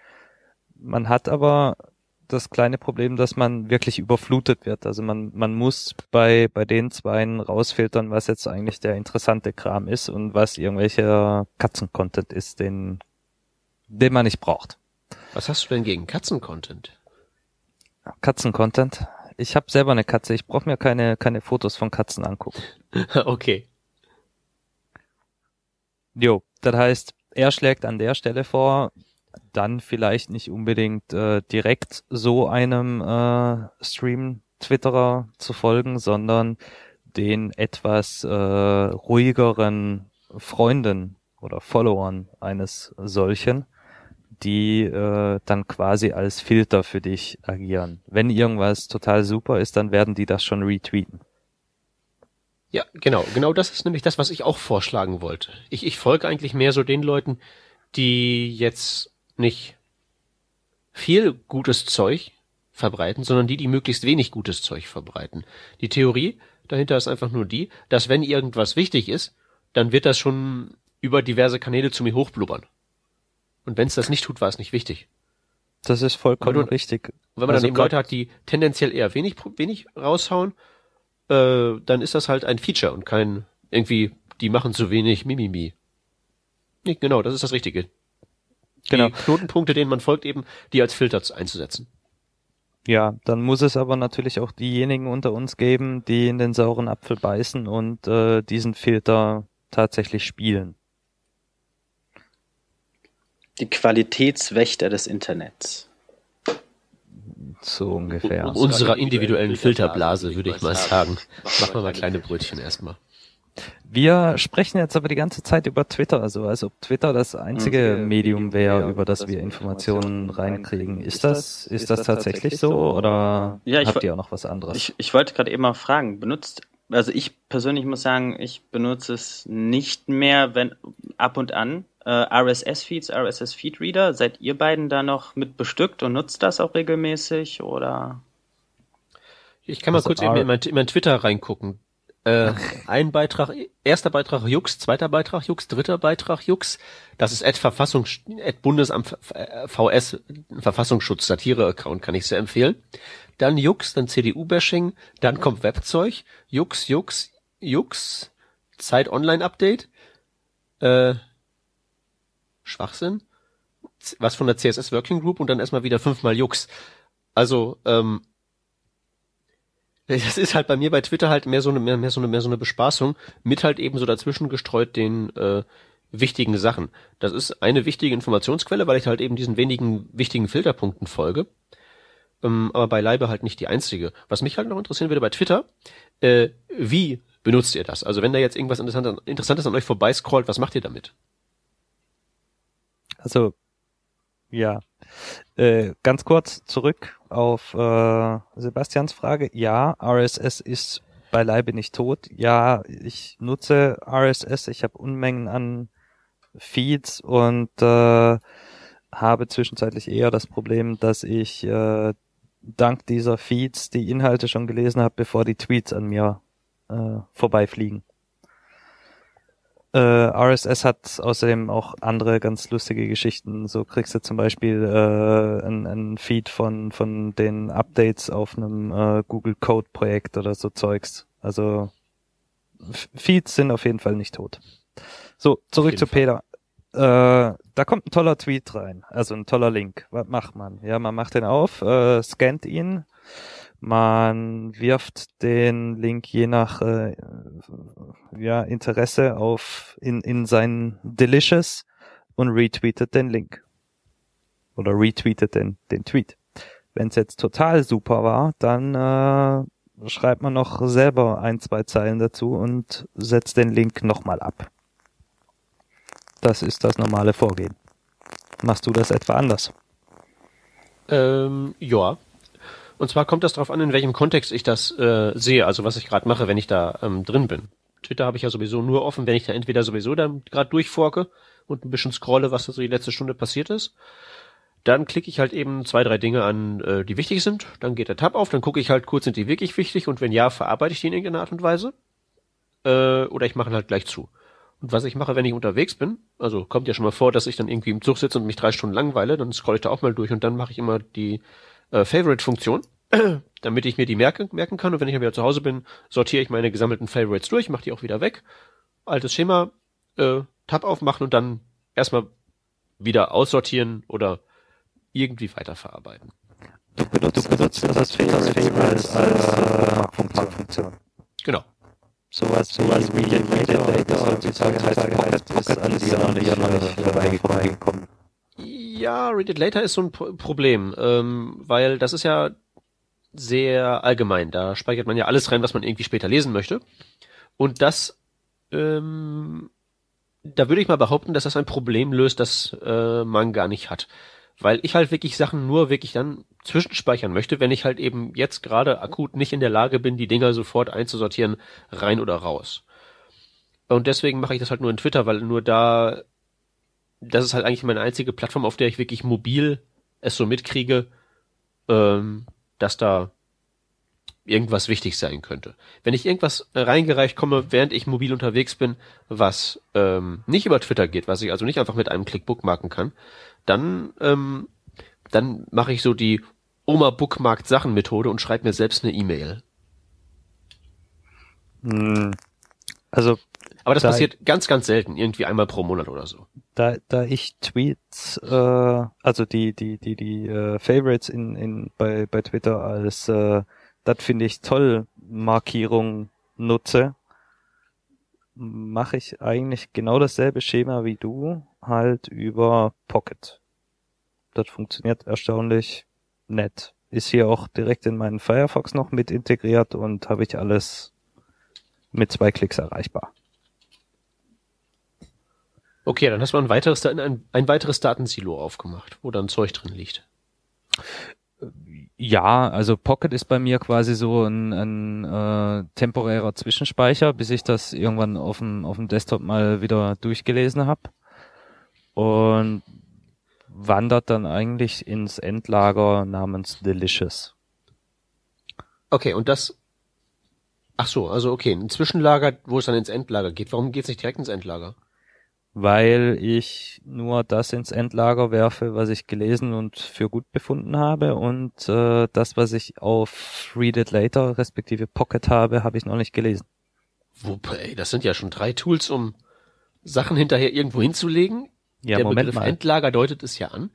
Speaker 2: Man hat aber das kleine Problem, dass man wirklich überflutet wird. Also man, man muss bei, bei den Zweien rausfiltern, was jetzt eigentlich der interessante Kram ist und was irgendwelcher Katzen-Content ist, den, den man nicht braucht.
Speaker 1: Was hast du denn gegen Katzen-Content?
Speaker 2: Katzen-Content? Ich habe selber eine Katze. Ich brauche mir keine, keine Fotos von Katzen angucken.
Speaker 1: okay.
Speaker 2: Jo, das heißt, er schlägt an der Stelle vor, dann vielleicht nicht unbedingt äh, direkt so einem äh, Stream-Twitterer zu folgen, sondern den etwas äh, ruhigeren Freunden oder Followern eines solchen, die äh, dann quasi als Filter für dich agieren. Wenn irgendwas total super ist, dann werden die das schon retweeten.
Speaker 1: Ja, genau. Genau das ist nämlich das, was ich auch vorschlagen wollte. Ich, ich folge eigentlich mehr so den Leuten, die jetzt nicht viel gutes Zeug verbreiten, sondern die, die möglichst wenig gutes Zeug verbreiten. Die Theorie dahinter ist einfach nur die, dass wenn irgendwas wichtig ist, dann wird das schon über diverse Kanäle zu mir hochblubbern. Und wenn es das nicht tut, war es nicht wichtig.
Speaker 2: Das ist vollkommen du, richtig.
Speaker 1: Und wenn man also dann eben Leute hat, die tendenziell eher wenig, wenig raushauen äh, dann ist das halt ein Feature und kein irgendwie, die machen zu wenig Mimimi. Nee, genau, das ist das Richtige. Genau. Die Knotenpunkte, denen man folgt, eben, die als Filter einzusetzen.
Speaker 2: Ja, dann muss es aber natürlich auch diejenigen unter uns geben, die in den sauren Apfel beißen und äh, diesen Filter tatsächlich spielen.
Speaker 3: Die Qualitätswächter des Internets.
Speaker 2: So ungefähr.
Speaker 1: Unserer individuellen Filterblase, würde ich mal sagen. Machen wir mal kleine Brötchen erstmal.
Speaker 2: Wir sprechen jetzt aber die ganze Zeit über Twitter, also als ob Twitter das einzige Medium wäre, über das wir Informationen reinkriegen. Ist das, ist das tatsächlich so oder ja, habt ihr auch noch was anderes?
Speaker 3: Ich, ich wollte gerade eben mal fragen, benutzt, also ich persönlich muss sagen, ich benutze es nicht mehr, wenn ab und an, RSS-Feeds, RSS-Feed-Reader. Seid ihr beiden da noch mit bestückt und nutzt das auch regelmäßig oder?
Speaker 1: Ich kann mal also kurz eben in mein, in mein Twitter reingucken. Äh, ein Beitrag, erster Beitrag Jux, zweiter Beitrag Jux, dritter Beitrag Jux. Das ist Ad Verfassungs, Ad Bundesamt VS Verfassungsschutz Satire Account, kann ich sehr empfehlen. Dann Jux, dann CDU-Bashing, dann kommt Webzeug, Jux, Jux, Jux, Zeit Online Update, äh, Schwachsinn, was von der CSS Working Group und dann erstmal wieder fünfmal Jux. Also, ähm, das ist halt bei mir bei Twitter halt mehr so eine, mehr, mehr so eine, mehr so eine Bespaßung, mit halt eben so dazwischen gestreut den äh, wichtigen Sachen. Das ist eine wichtige Informationsquelle, weil ich halt eben diesen wenigen wichtigen Filterpunkten folge. Ähm, aber beileibe halt nicht die einzige. Was mich halt noch interessieren würde bei Twitter, äh, wie benutzt ihr das? Also wenn da jetzt irgendwas Interessantes, Interessantes an euch vorbeiscrollt, was macht ihr damit?
Speaker 2: Also, ja. Äh, ganz kurz zurück auf äh, Sebastians Frage. Ja, RSS ist beileibe nicht tot. Ja, ich nutze RSS. Ich habe Unmengen an Feeds und äh, habe zwischenzeitlich eher das Problem, dass ich äh, dank dieser Feeds die Inhalte schon gelesen habe, bevor die Tweets an mir äh, vorbeifliegen. Äh, RSS hat außerdem auch andere ganz lustige Geschichten. So kriegst du zum Beispiel äh, ein, ein Feed von, von den Updates auf einem äh, Google Code Projekt oder so Zeugs. Also Feeds sind auf jeden Fall nicht tot. So, zurück zu. Peter. Äh, da kommt ein toller Tweet rein, also ein toller Link. Was macht man? Ja, man macht den auf, äh, scannt ihn, man wirft den Link je nach äh, ja, Interesse auf in, in sein Delicious und retweetet den Link. Oder retweetet den, den Tweet. Wenn es jetzt total super war, dann äh, schreibt man noch selber ein, zwei Zeilen dazu und setzt den Link nochmal ab. Das ist das normale Vorgehen. Machst du das etwa anders?
Speaker 1: Ähm, ja, und zwar kommt das darauf an, in welchem Kontext ich das äh, sehe, also was ich gerade mache, wenn ich da ähm, drin bin. Twitter habe ich ja sowieso nur offen, wenn ich da entweder sowieso da gerade durchforke und ein bisschen scrolle, was da so die letzte Stunde passiert ist. Dann klicke ich halt eben zwei, drei Dinge an, äh, die wichtig sind. Dann geht der Tab auf, dann gucke ich halt kurz, sind die wirklich wichtig und wenn ja, verarbeite ich die in irgendeiner Art und Weise. Äh, oder ich mache halt gleich zu. Und was ich mache, wenn ich unterwegs bin, also kommt ja schon mal vor, dass ich dann irgendwie im Zug sitze und mich drei Stunden langweile, dann scrolle ich da auch mal durch und dann mache ich immer die äh, Favorite-Funktion, damit ich mir die merken, merken kann. Und wenn ich dann wieder zu Hause bin, sortiere ich meine gesammelten Favorites durch, mache die auch wieder weg. Altes Schema, äh, Tab aufmachen und dann erstmal wieder aussortieren oder irgendwie weiterverarbeiten.
Speaker 2: Du benutzt, du benutzt das, das Favorites als, als äh, Funktion.
Speaker 1: Genau.
Speaker 2: Sowas, sowas wie Read It Later heutzutage heißt ist an die noch nicht vorbeigekommen.
Speaker 1: Ja, Read It Later ist so ein Problem, ähm, weil das ist ja sehr allgemein. Da speichert man ja alles rein, was man irgendwie später lesen möchte. Und das, ähm, da würde ich mal behaupten, dass das ein Problem löst, das äh, man gar nicht hat. Weil ich halt wirklich Sachen nur wirklich dann zwischenspeichern möchte, wenn ich halt eben jetzt gerade akut nicht in der Lage bin, die Dinger sofort einzusortieren, rein oder raus. Und deswegen mache ich das halt nur in Twitter, weil nur da das ist halt eigentlich meine einzige Plattform, auf der ich wirklich mobil es so mitkriege, ähm, dass da irgendwas wichtig sein könnte. Wenn ich irgendwas reingereicht komme, während ich mobil unterwegs bin, was ähm, nicht über Twitter geht, was ich also nicht einfach mit einem Klick bookmarken kann, dann ähm, dann mache ich so die Oma bookmarkt Sachen Methode und schreibe mir selbst eine E-Mail.
Speaker 2: Hm. Also
Speaker 1: aber das da passiert ganz, ganz selten, irgendwie einmal pro Monat oder so.
Speaker 2: Da, da ich Tweets, äh, also die, die, die, die äh, Favorites in, in bei, bei Twitter als äh, das finde ich toll Markierung nutze, mache ich eigentlich genau dasselbe Schema wie du, halt über Pocket. Das funktioniert erstaunlich nett. Ist hier auch direkt in meinen Firefox noch mit integriert und habe ich alles mit zwei Klicks erreichbar.
Speaker 1: Okay, dann hast du ein weiteres, ein, ein weiteres Datensilo aufgemacht, wo dann Zeug drin liegt.
Speaker 2: Ja, also Pocket ist bei mir quasi so ein, ein äh, temporärer Zwischenspeicher, bis ich das irgendwann auf dem, auf dem Desktop mal wieder durchgelesen habe. Und wandert dann eigentlich ins Endlager namens Delicious.
Speaker 1: Okay, und das Ach so, also okay, ein Zwischenlager, wo es dann ins Endlager geht. Warum geht's nicht direkt ins Endlager?
Speaker 2: Weil ich nur das ins Endlager werfe, was ich gelesen und für gut befunden habe und äh, das, was ich auf Read It Later respektive Pocket habe, habe ich noch nicht gelesen.
Speaker 1: Wobei, das sind ja schon drei Tools, um Sachen hinterher irgendwo hinzulegen.
Speaker 2: Ja,
Speaker 1: Der
Speaker 2: Moment
Speaker 1: Begriff
Speaker 2: mal.
Speaker 1: Endlager deutet es ja an.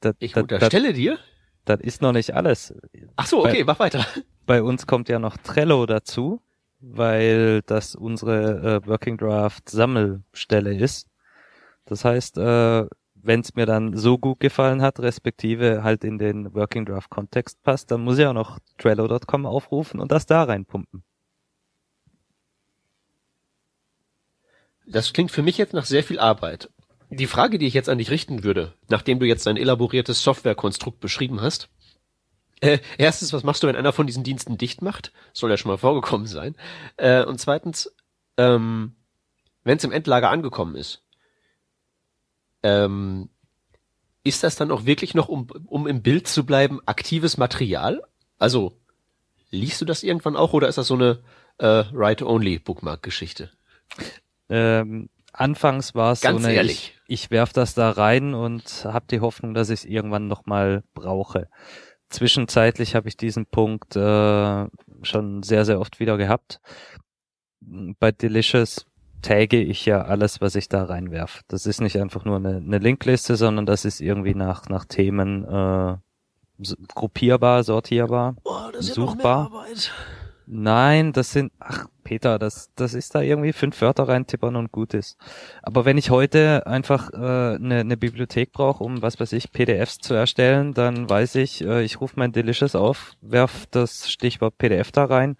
Speaker 2: Das,
Speaker 1: Ich
Speaker 2: das,
Speaker 1: unterstelle dir.
Speaker 2: das, das ist noch nicht alles.
Speaker 1: Ach so, okay, mach weiter.
Speaker 2: Bei uns kommt ja noch Trello dazu, weil das unsere äh, Working Draft Sammelstelle ist. Das heißt, äh, wenn es mir dann so gut gefallen hat, respektive halt in den Working Draft Kontext passt, dann muss ich auch noch Trello.com aufrufen und das da reinpumpen.
Speaker 1: Das klingt für mich jetzt nach sehr viel Arbeit. Die Frage, die ich jetzt an dich richten würde, nachdem du jetzt dein elaboriertes Softwarekonstrukt beschrieben hast, äh, erstens, was machst du, wenn einer von diesen Diensten dicht macht? Soll ja schon mal vorgekommen sein. Äh, und zweitens, ähm, wenn es im Endlager angekommen ist, ähm, ist das dann auch wirklich noch, um, um im Bild zu bleiben, aktives Material? Also, liest du das irgendwann auch oder ist das so eine äh, Write-Only-Bookmark-Geschichte?
Speaker 2: Ähm, anfangs war es so eine,
Speaker 1: ehrlich.
Speaker 2: ich, ich werf das da rein und habe die Hoffnung, dass ich es irgendwann nochmal brauche. Zwischenzeitlich habe ich diesen Punkt äh, schon sehr, sehr oft wieder gehabt. Bei Delicious tagge ich ja alles, was ich da reinwerf. Das ist nicht einfach nur eine, eine Linkliste, sondern das ist irgendwie nach, nach Themen äh, gruppierbar, sortierbar. Ist noch mehr Suchbar.
Speaker 1: Arbeit.
Speaker 2: Nein, das sind, ach Peter, das, das ist da irgendwie fünf Wörter reintippern und gut ist. Aber wenn ich heute einfach äh, eine, eine Bibliothek brauche, um was weiß ich, PDFs zu erstellen, dann weiß ich, äh, ich rufe mein Delicious auf, werf das Stichwort PDF da rein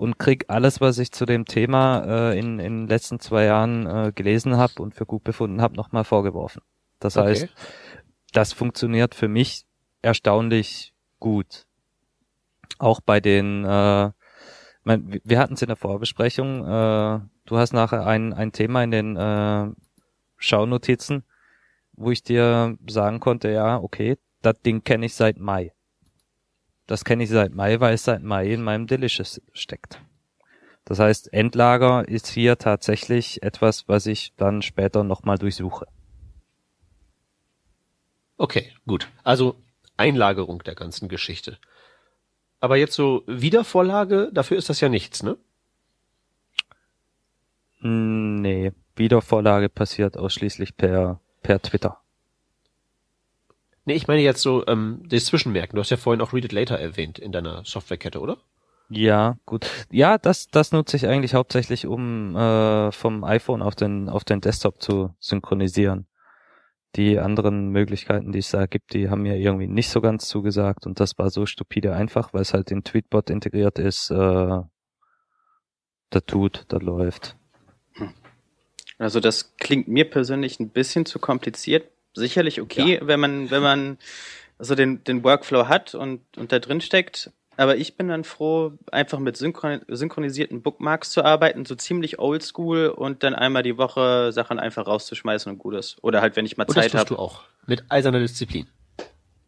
Speaker 2: und krieg alles, was ich zu dem Thema äh, in, in den letzten zwei Jahren äh, gelesen habe und für gut befunden habe, nochmal vorgeworfen. Das
Speaker 1: Okay.
Speaker 2: heißt, das funktioniert für mich erstaunlich gut. Auch bei den, äh, mein, wir- hatten es in der Vorbesprechung, äh, du hast nachher ein, ein Thema in den äh, Schaunotizen, wo ich dir sagen konnte, ja, okay, das Ding kenne ich seit Mai. Das kenne ich seit Mai, weil es seit Mai in meinem Delicious steckt. Das heißt, Endlager ist hier tatsächlich etwas, was ich dann später nochmal durchsuche.
Speaker 1: Okay, gut. Also Einlagerung der ganzen Geschichte. Aber jetzt so Wiedervorlage, dafür ist das ja nichts, ne?
Speaker 2: Hm, Nee, Wiedervorlage passiert ausschließlich per, per Twitter.
Speaker 1: Nee, ich meine jetzt so ähm, das Zwischenmerken. Du hast ja vorhin auch Read It Later erwähnt in deiner Softwarekette, oder?
Speaker 2: Ja, gut. Ja, das, das nutze ich eigentlich hauptsächlich, um äh, vom iPhone auf den, auf den Desktop zu synchronisieren. Die anderen Möglichkeiten, die es da gibt, die haben mir irgendwie nicht so ganz zugesagt und das war so stupide einfach, weil es halt in Tweetbot integriert ist. Äh, das tut, das läuft.
Speaker 3: Also das klingt mir persönlich ein bisschen zu kompliziert. Sicherlich okay, wenn man, wenn man also den, den Workflow hat und, und da drin steckt. Aber ich bin dann froh, einfach mit synchron synchronisierten Bookmarks zu arbeiten, so ziemlich oldschool und dann einmal die Woche Sachen einfach rauszuschmeißen und gut ist. Oder halt, wenn ich mal
Speaker 1: Und das
Speaker 3: Zeit
Speaker 1: tust
Speaker 3: habe.
Speaker 1: du auch. Mit eiserner Disziplin.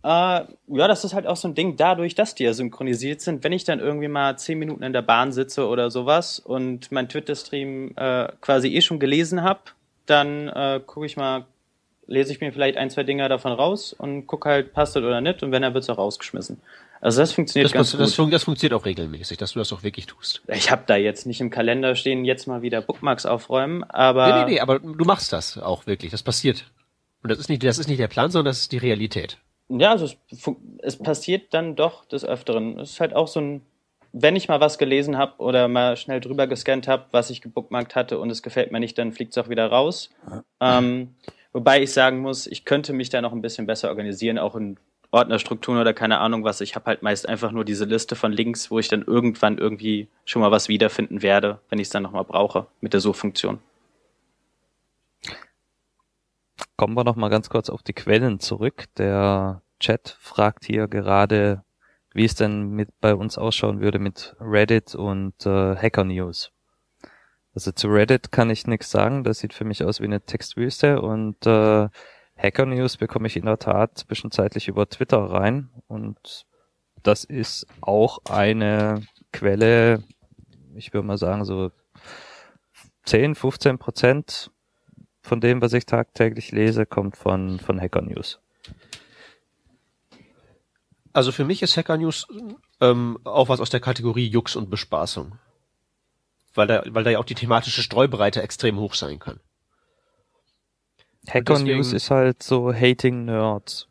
Speaker 3: Äh, ja, das ist halt auch so ein Ding, dadurch, dass die ja synchronisiert sind, wenn ich dann irgendwie mal zehn Minuten in der Bahn sitze oder sowas und mein Twitter-Stream äh, quasi eh schon gelesen habe, dann äh, gucke ich mal, lese ich mir vielleicht ein, zwei Dinger davon raus und gucke halt, passt das oder nicht und wenn, dann wird's auch rausgeschmissen. Also das funktioniert
Speaker 1: Das,
Speaker 3: ganz
Speaker 1: das,
Speaker 3: gut.
Speaker 1: das funktioniert auch regelmäßig, dass du das auch wirklich tust.
Speaker 3: ich habe da jetzt nicht im Kalender stehen, jetzt mal wieder Bookmarks aufräumen, aber
Speaker 1: nee, nee, nee, aber du machst das auch wirklich. Das passiert. Und das ist nicht, das ist nicht der Plan, sondern das ist die Realität.
Speaker 3: Ja, also es, es passiert dann doch des Öfteren. Es ist halt auch so ein, wenn ich mal was gelesen habe oder mal schnell drüber gescannt habe, was ich gebookmarkt hatte und es gefällt mir nicht, dann fliegt es auch wieder raus. Ähm, wobei ich sagen muss, ich könnte mich da noch ein bisschen besser organisieren, auch in Ordnerstrukturen oder keine Ahnung was. Ich habe halt meist einfach nur diese Liste von Links, wo ich dann irgendwann irgendwie schon mal was wiederfinden werde, wenn ich es dann nochmal brauche mit der Suchfunktion.
Speaker 2: Kommen wir noch mal ganz kurz auf die Quellen zurück. Der Chat fragt hier gerade, wie es denn mit bei uns ausschauen würde mit Reddit und äh, Hacker News. Also zu Reddit kann ich nichts sagen. Das sieht für mich aus wie eine Textwüste und äh, Hacker News bekomme ich in der Tat zwischenzeitlich über Twitter rein und das ist auch eine Quelle, ich würde mal sagen, so 10, 15 Prozent von dem, was ich tagtäglich lese, kommt von, von Hacker News.
Speaker 1: Also für mich ist Hacker News ähm, auch was aus der Kategorie Jux und Bespaßung. Weil da, weil da ja auch die thematische Streubreite extrem hoch sein kann.
Speaker 2: Hacker deswegen, News ist halt so Hating Nerds.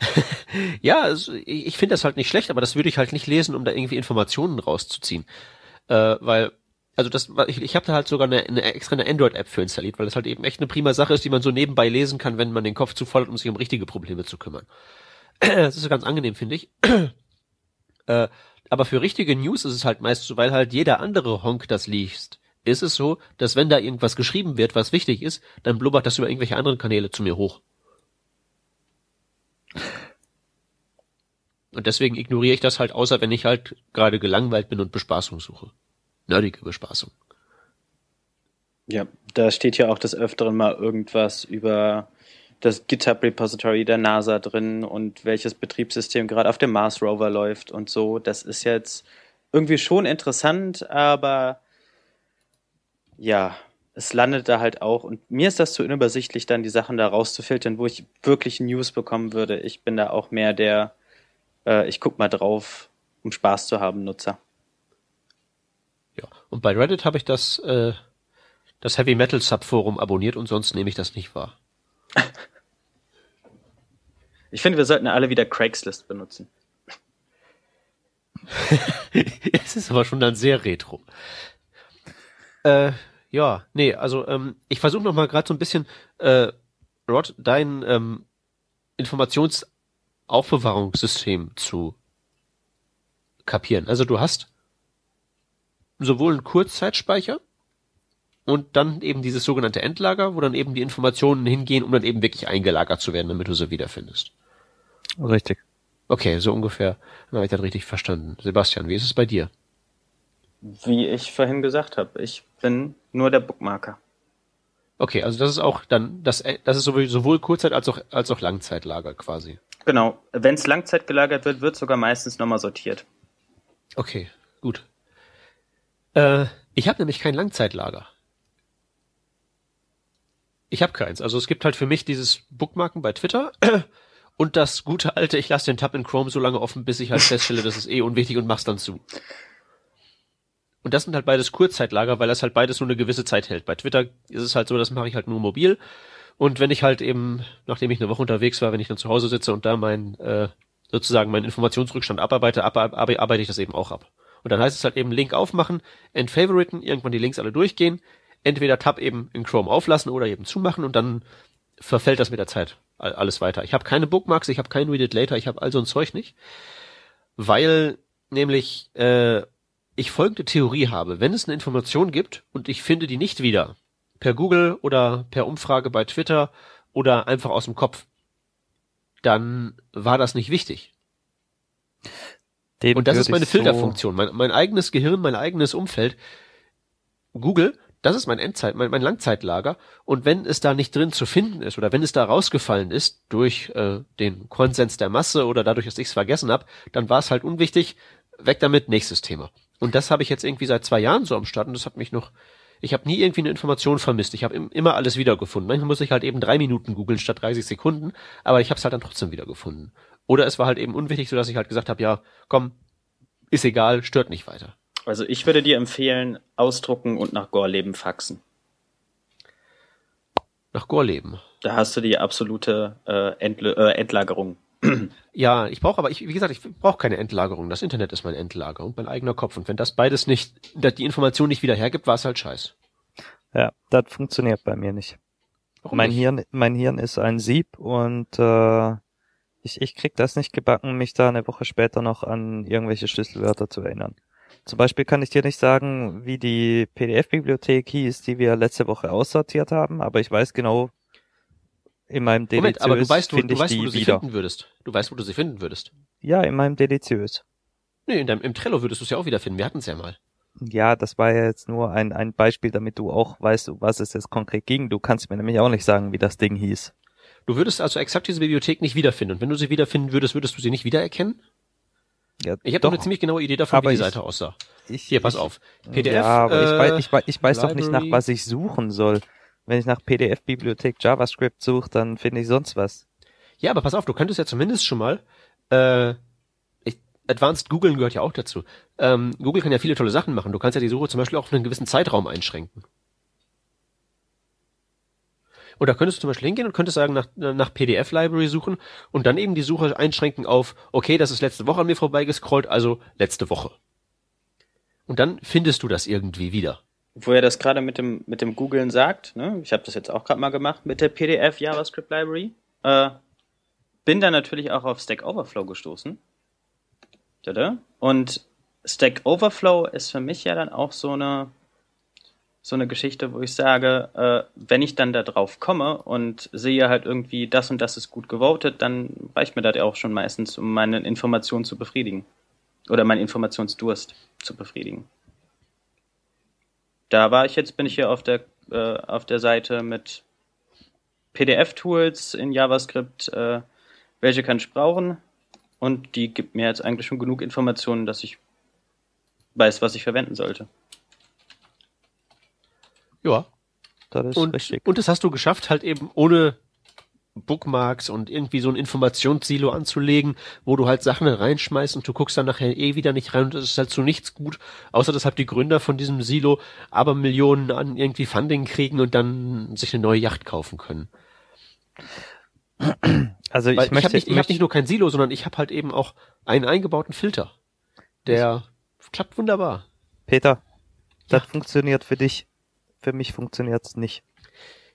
Speaker 1: ja, also ich, ich finde das halt nicht schlecht, aber das würde ich halt nicht lesen, um da irgendwie Informationen rauszuziehen. Äh, weil, also das, ich, ich habe da halt sogar eine, eine extra eine Android-App für installiert, weil das halt eben echt eine prima Sache ist, die man so nebenbei lesen kann, wenn man den Kopf zu voll hat, um sich um richtige Probleme zu kümmern. das ist ganz angenehm, finde ich. äh, aber für richtige News ist es halt meist so, weil halt jeder andere Honk das liest, ist es so, dass wenn da irgendwas geschrieben wird, was wichtig ist, dann blubbert das über irgendwelche anderen Kanäle zu mir hoch. Und deswegen ignoriere ich das halt, außer wenn ich halt gerade gelangweilt bin und Bespaßung suche. Nerdige Bespaßung.
Speaker 3: Ja, da steht ja auch des Öfteren mal irgendwas über das GitHub-Repository der NASA drin und welches Betriebssystem gerade auf dem Mars Rover läuft und so. Das ist jetzt irgendwie schon interessant, aber ja, es landet da halt auch. Und mir ist das zu unübersichtlich, dann die Sachen da rauszufiltern, wo ich wirklich News bekommen würde. Ich bin da auch mehr der, äh, ich guck mal drauf, um Spaß zu haben, Nutzer.
Speaker 1: Ja, und bei Reddit habe ich das, äh, das Heavy Metal Subforum abonniert und sonst nehme ich das nicht wahr.
Speaker 3: Ich finde, wir sollten alle wieder Craigslist benutzen.
Speaker 1: es ist aber schon dann sehr retro. Äh, ja, nee, also ähm, ich versuche noch mal gerade so ein bisschen, äh, Rod, dein ähm, Informationsaufbewahrungssystem zu kapieren. Also du hast sowohl einen Kurzzeitspeicher und dann eben dieses sogenannte Endlager, wo dann eben die Informationen hingehen, um dann eben wirklich eingelagert zu werden, damit du sie wiederfindest.
Speaker 2: Richtig.
Speaker 1: Okay, so ungefähr habe ich das richtig verstanden. Sebastian, wie ist es bei dir?
Speaker 3: Wie ich vorhin gesagt habe, ich bin nur der Bookmarker.
Speaker 1: Okay, also das ist auch dann, das, das ist sowohl Kurzzeit- als auch, als auch Langzeitlager quasi.
Speaker 3: Genau. Wenn es Langzeit gelagert wird, wird sogar meistens nochmal sortiert.
Speaker 1: Okay, gut. Äh, ich habe nämlich kein Langzeitlager. Ich habe keins. Also es gibt halt für mich dieses Bookmarken bei Twitter und das gute alte, ich lasse den Tab in Chrome so lange offen, bis ich halt feststelle, das ist eh unwichtig und mach's dann zu. Und das sind halt beides Kurzzeitlager, weil das halt beides nur eine gewisse Zeit hält. Bei Twitter ist es halt so, das mache ich halt nur mobil. Und wenn ich halt eben, nachdem ich eine Woche unterwegs war, wenn ich dann zu Hause sitze und da mein, äh, sozusagen meinen Informationsrückstand abarbeite, ab, ab, arbeite ich das eben auch ab. Und dann heißt es halt eben Link aufmachen, entfavoriten, irgendwann die Links alle durchgehen, entweder Tab eben in Chrome auflassen oder eben zumachen und dann verfällt das mit der Zeit alles weiter. Ich habe keine Bookmarks, ich habe kein Read It Later, ich habe all so ein Zeug nicht, weil nämlich äh, ich folgende Theorie habe. Wenn es eine Information gibt und ich finde die nicht wieder, per Google oder per Umfrage bei Twitter oder einfach aus dem Kopf, dann war das nicht wichtig. Dem und das ist meine Filterfunktion. Mein, mein eigenes Gehirn, mein eigenes Umfeld. Google das ist mein Endzeit, mein, mein Langzeitlager. Und wenn es da nicht drin zu finden ist oder wenn es da rausgefallen ist durch äh, den Konsens der Masse oder dadurch, dass ich es vergessen habe, dann war es halt unwichtig. Weg damit, nächstes Thema. Und das habe ich jetzt irgendwie seit zwei Jahren so am Start und das hat mich noch, ich habe nie irgendwie eine Information vermisst. Ich habe im, immer alles wiedergefunden. Manchmal muss ich halt eben drei Minuten googeln statt 30 Sekunden, aber ich habe es halt dann trotzdem wiedergefunden. Oder es war halt eben unwichtig, so dass ich halt gesagt habe, ja, komm, ist egal, stört nicht weiter.
Speaker 3: Also ich würde dir empfehlen, ausdrucken und nach Gorleben faxen.
Speaker 1: Nach Gorleben.
Speaker 3: Da hast du die absolute äh, Entl äh, Endlagerung.
Speaker 1: Ja, ich brauche aber, ich, wie gesagt, ich brauche keine Endlagerung. Das Internet ist mein Endlager und mein eigener Kopf. Und wenn das beides nicht, die Information nicht wieder hergibt, war es halt scheiß.
Speaker 2: Ja, das funktioniert bei mir nicht. Warum mein nicht? Hirn, mein Hirn ist ein Sieb und äh, ich, ich krieg das nicht gebacken, mich da eine Woche später noch an irgendwelche Schlüsselwörter zu erinnern. Zum Beispiel kann ich dir nicht sagen, wie die PDF-Bibliothek hieß, die wir letzte Woche aussortiert haben, aber ich weiß genau, in meinem
Speaker 1: Deliziös Moment, aber du weißt, wo, du, weißt, wo du sie wieder. finden würdest. Du weißt, wo du sie finden würdest.
Speaker 2: Ja, in meinem Deliziös.
Speaker 1: Nee, in deinem, im Trello würdest du es ja auch wiederfinden. Wir hatten es ja mal.
Speaker 2: Ja, das war ja jetzt nur ein, ein Beispiel, damit du auch weißt, was es jetzt konkret ging. Du kannst mir nämlich auch nicht sagen, wie das Ding hieß.
Speaker 1: Du würdest also exakt diese Bibliothek nicht wiederfinden. Und wenn du sie wiederfinden würdest, würdest du sie nicht wiedererkennen? Ja, ich habe eine ziemlich genaue Idee davon, wie die Seite aussah.
Speaker 2: ich,
Speaker 1: Hier, pass
Speaker 2: ich,
Speaker 1: auf. PDF.
Speaker 2: ja, aber ich,
Speaker 1: äh,
Speaker 2: weiß, ich, weiß, ich weiß doch nicht nach, was ich suchen soll. Wenn ich nach PDF-Bibliothek JavaScript suche, dann finde ich sonst was.
Speaker 1: Ja, aber pass auf, du könntest ja zumindest schon mal, äh, ich, Advanced Googlen gehört ja auch dazu. Ähm, Google kann ja viele tolle Sachen machen. Du kannst ja die Suche zum Beispiel auch auf einen gewissen Zeitraum einschränken. Und da könntest du zum Beispiel hingehen und könntest sagen, nach, nach PDF-Library suchen und dann eben die Suche einschränken auf, okay, das ist letzte Woche an mir vorbeigescrollt, also letzte Woche. Und dann findest du das irgendwie wieder.
Speaker 3: Wo er das gerade mit dem, mit dem Googlen sagt, ne? ich habe das jetzt auch gerade mal gemacht mit der PDF JavaScript Library, äh, bin dann natürlich auch auf Stack Overflow gestoßen. Und Stack Overflow ist für mich ja dann auch so eine, so eine Geschichte, wo ich sage, äh, wenn ich dann da drauf komme und sehe halt irgendwie, das und das ist gut gewotet, dann reicht mir das ja auch schon meistens, um meine Informationen zu befriedigen. Oder meinen Informationsdurst zu befriedigen. Da war ich jetzt, bin ich hier auf der, äh, auf der Seite mit PDF-Tools in JavaScript, äh, welche kann ich brauchen? Und die gibt mir jetzt eigentlich schon genug Informationen, dass ich weiß, was ich verwenden sollte.
Speaker 1: Ja.
Speaker 2: Das ist
Speaker 1: Und,
Speaker 2: richtig.
Speaker 1: und das hast du geschafft, halt eben ohne Bookmarks und irgendwie so ein Informationssilo anzulegen, wo du halt Sachen reinschmeißt und du guckst dann nachher eh wieder nicht rein und das ist halt zu nichts gut, außer dass halt die Gründer von diesem Silo aber Millionen an irgendwie Funding kriegen und dann sich eine neue Yacht kaufen können.
Speaker 2: Also ich
Speaker 1: Weil ich,
Speaker 2: möchte,
Speaker 1: habe nicht, ich hab nicht nur kein Silo, sondern ich habe halt eben auch einen eingebauten Filter. Der klappt wunderbar.
Speaker 2: Peter, das
Speaker 1: Ja.
Speaker 2: funktioniert für dich. Für mich funktioniert's nicht.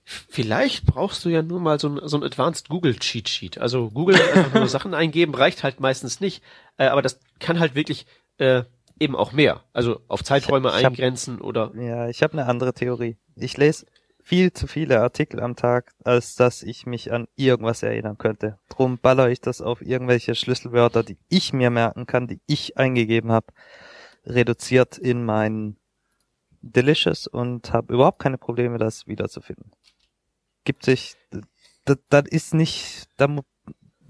Speaker 1: Vielleicht brauchst du ja nur mal so ein, so ein Advanced Google Cheat Sheet. Also Google einfach nur Sachen eingeben reicht halt meistens nicht, äh, aber das kann halt wirklich äh, eben auch mehr. Also auf Zeiträume
Speaker 2: Ich- ich hab-
Speaker 1: eingrenzen oder
Speaker 2: Ja, ich habe eine andere Theorie. Ich lese viel zu viele Artikel am Tag, als dass ich mich an irgendwas erinnern könnte. Drum baller ich das auf irgendwelche Schlüsselwörter, die ich mir merken kann, die ich eingegeben habe, reduziert in mein Delicious und habe überhaupt keine Probleme, das wiederzufinden. Gibt sich, das, das ist nicht, da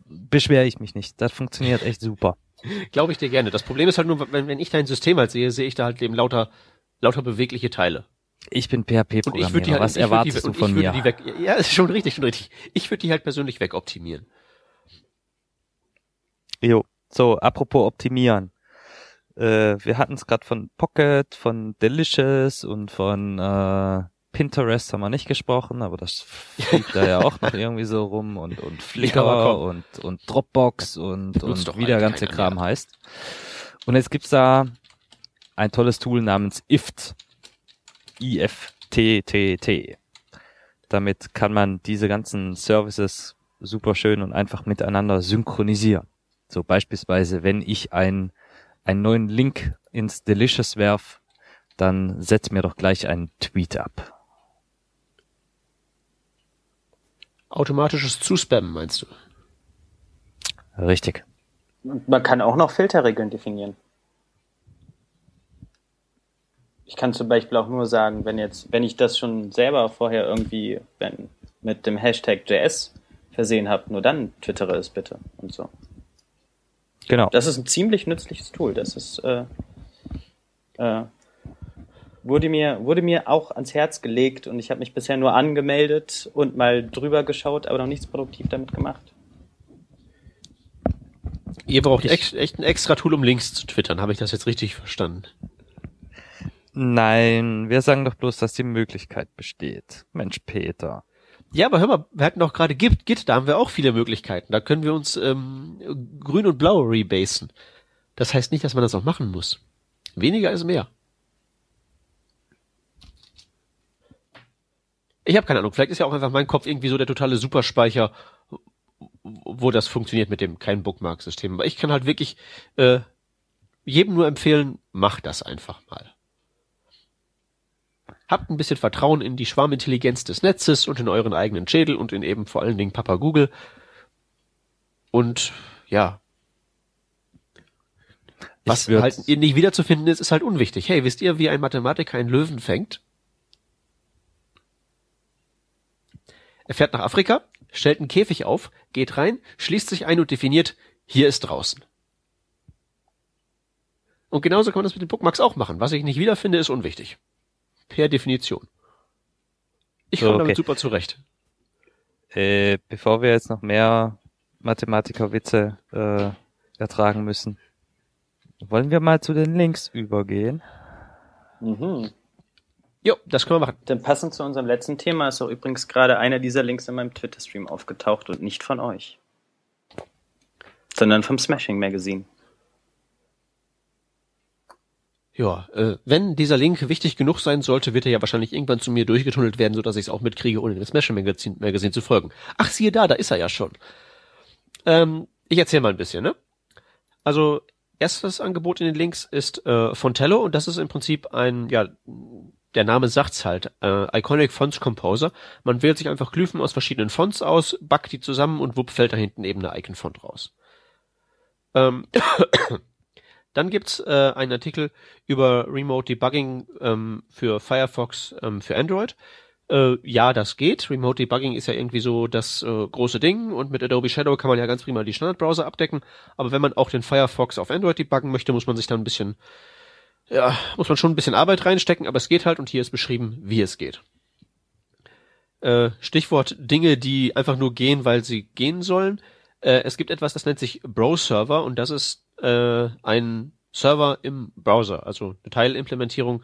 Speaker 2: beschwere ich mich nicht. Das funktioniert echt super.
Speaker 1: glaube ich dir gerne. Das Problem ist halt nur, wenn, wenn ich dein System halt sehe, sehe ich da halt eben lauter lauter bewegliche Teile.
Speaker 2: Ich bin PHP-Programmierer.
Speaker 1: halt,
Speaker 2: Was erwartest
Speaker 1: die,
Speaker 2: du von mir?
Speaker 1: Weg, ja, ist schon richtig, schon richtig. Ich würde die halt persönlich wegoptimieren.
Speaker 2: Jo, so, apropos optimieren. Äh, wir hatten es gerade von Pocket, von Delicious und von äh, Pinterest haben wir nicht gesprochen, aber das fliegt da ja auch noch irgendwie so rum und, und Flickr
Speaker 1: komm.
Speaker 2: und, und Dropbox und, und wie der ganze Kram
Speaker 1: mehr.
Speaker 2: heißt. Und jetzt gibt's da ein tolles Tool namens IFT. I-F-T-T-T. Damit kann man diese ganzen Services super schön und einfach miteinander synchronisieren. So beispielsweise, wenn ich ein, einen neuen Link ins Delicious werf, dann setz mir doch gleich einen Tweet ab.
Speaker 1: Automatisches Zuspammen, meinst du?
Speaker 2: Richtig.
Speaker 3: Und man kann auch noch Filterregeln definieren. Ich kann zum Beispiel auch nur sagen, wenn jetzt, wenn ich das schon selber vorher irgendwie wenn, mit dem Hashtag JS versehen habe, nur dann twittere es bitte und so.
Speaker 2: Genau.
Speaker 3: Das ist ein ziemlich nützliches Tool. Das ist äh, äh, wurde mir wurde mir auch ans Herz gelegt und ich habe mich bisher nur angemeldet und mal drüber geschaut, aber noch nichts produktiv damit gemacht.
Speaker 1: Ihr braucht echt, echt ein extra Tool, um Links zu twittern. Habe ich das jetzt richtig verstanden?
Speaker 2: Nein, wir sagen doch bloß, dass die Möglichkeit besteht. Mensch, Peter.
Speaker 1: Ja, aber hör mal, wir hatten doch gerade Git, Git, da haben wir auch viele Möglichkeiten. Da können wir uns ähm, grün und blau rebasen. Das heißt nicht, dass man das auch machen muss. Weniger ist mehr. Ich habe keine Ahnung, vielleicht ist ja auch einfach mein Kopf irgendwie so der totale Superspeicher, wo das funktioniert mit dem kein Bookmark-System. Aber ich kann halt wirklich äh, jedem nur empfehlen, macht das einfach mal. Habt ein bisschen Vertrauen in die Schwarmintelligenz des Netzes und in euren eigenen Schädel und in eben vor allen Dingen Papa Google. Und ja, was halt nicht wiederzufinden ist, ist halt unwichtig. Hey, wisst ihr, wie ein Mathematiker einen Löwen fängt? Er fährt nach Afrika, stellt einen Käfig auf, geht rein, schließt sich ein und definiert, hier ist draußen. Und genauso kann man das mit den Bookmarks auch machen. Was ich nicht wiederfinde, ist unwichtig. Per Definition. Ich komme
Speaker 2: Okay.
Speaker 1: damit super zurecht.
Speaker 2: Äh, bevor wir jetzt noch mehr Mathematikerwitze äh, ertragen müssen, wollen wir mal zu den Links übergehen.
Speaker 3: Mhm.
Speaker 1: Jo, das können wir machen.
Speaker 3: Denn passend zu unserem letzten Thema ist auch übrigens gerade einer dieser Links in meinem Twitter-Stream aufgetaucht und nicht von euch. Sondern vom Smashing Magazine.
Speaker 1: Ja, äh, wenn dieser Link wichtig genug sein sollte, wird er ja wahrscheinlich irgendwann zu mir durchgetunnelt werden, sodass ich es auch mitkriege, ohne dem Smash Magazin, Magazin zu folgen. Ach, siehe da, da ist er ja schon. Ähm, ich erzähle mal ein bisschen, ne? Also, erstes Angebot in den Links ist äh, Fontello und das ist im Prinzip ein, ja, der Name sagt's halt, äh, Iconic Fonts Composer. Man wählt sich einfach Glyphen aus verschiedenen Fonts aus, backt die zusammen und wupp fällt da hinten eben eine Icon-Font raus. Ähm, dann gibt's äh, einen Artikel über Remote Debugging ähm, für Firefox ähm, für Android. Äh, ja, das geht. Remote Debugging ist ja irgendwie so das äh, große Ding und mit Adobe Shadow kann man ja ganz prima die Standardbrowser abdecken. Aber wenn man auch den Firefox auf Android debuggen möchte, muss man sich dann ein bisschen, ja, muss man schon ein bisschen Arbeit reinstecken, aber es geht halt und hier ist beschrieben, wie es geht. Äh, Stichwort Dinge, die einfach nur gehen, weil sie gehen sollen. Äh, es gibt etwas, das nennt sich Bro-Server und das ist äh, ein Server im Browser, also eine Teilimplementierung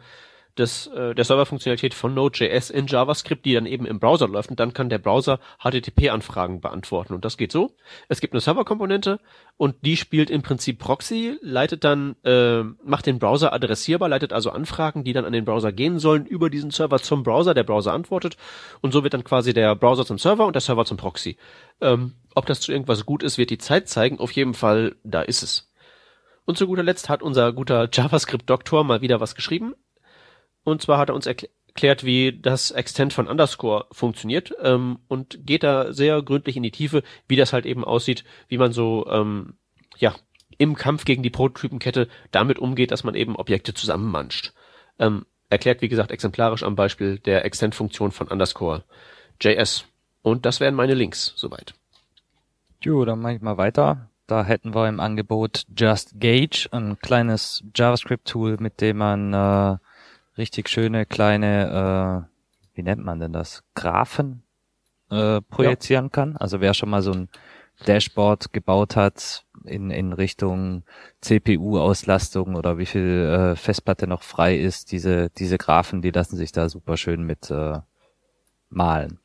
Speaker 1: des, äh, der Serverfunktionalität von Node.js in JavaScript, die dann eben im Browser läuft und dann kann der Browser HTTP-Anfragen beantworten und das geht so. Es gibt eine Serverkomponente und die spielt im Prinzip Proxy, leitet dann, äh, macht den Browser adressierbar, leitet also Anfragen, die dann an den Browser gehen sollen, über diesen Server zum Browser, der Browser antwortet und so wird dann quasi der Browser zum Server und der Server zum Proxy. Ähm, ob das zu irgendwas gut ist, wird die Zeit zeigen. Auf jeden Fall, da ist es. Und zu guter Letzt hat unser guter JavaScript-Doktor mal wieder was geschrieben. Und zwar hat er uns erkl- erklärt, wie das Extend von Underscore funktioniert ähm, und geht da sehr gründlich in die Tiefe, wie das halt eben aussieht, wie man so ähm, ja im Kampf gegen die Prototypenkette damit umgeht, dass man eben Objekte zusammenmanscht. Ähm, erklärt, wie gesagt, exemplarisch am Beispiel der Extend-Funktion von Underscore JS. Und das wären meine Links soweit.
Speaker 2: Jo, dann mach ich mal weiter. Da hätten wir im Angebot Just Gauge, ein kleines JavaScript-Tool, mit dem man äh, richtig schöne kleine, äh, wie nennt man denn das, Graphen äh, projizieren kann. Also wer schon mal so ein Dashboard gebaut hat in, in Richtung CPU-Auslastung oder wie viel äh, Festplatte noch frei ist, diese, diese Graphen, die lassen sich da super schön mit äh, malen.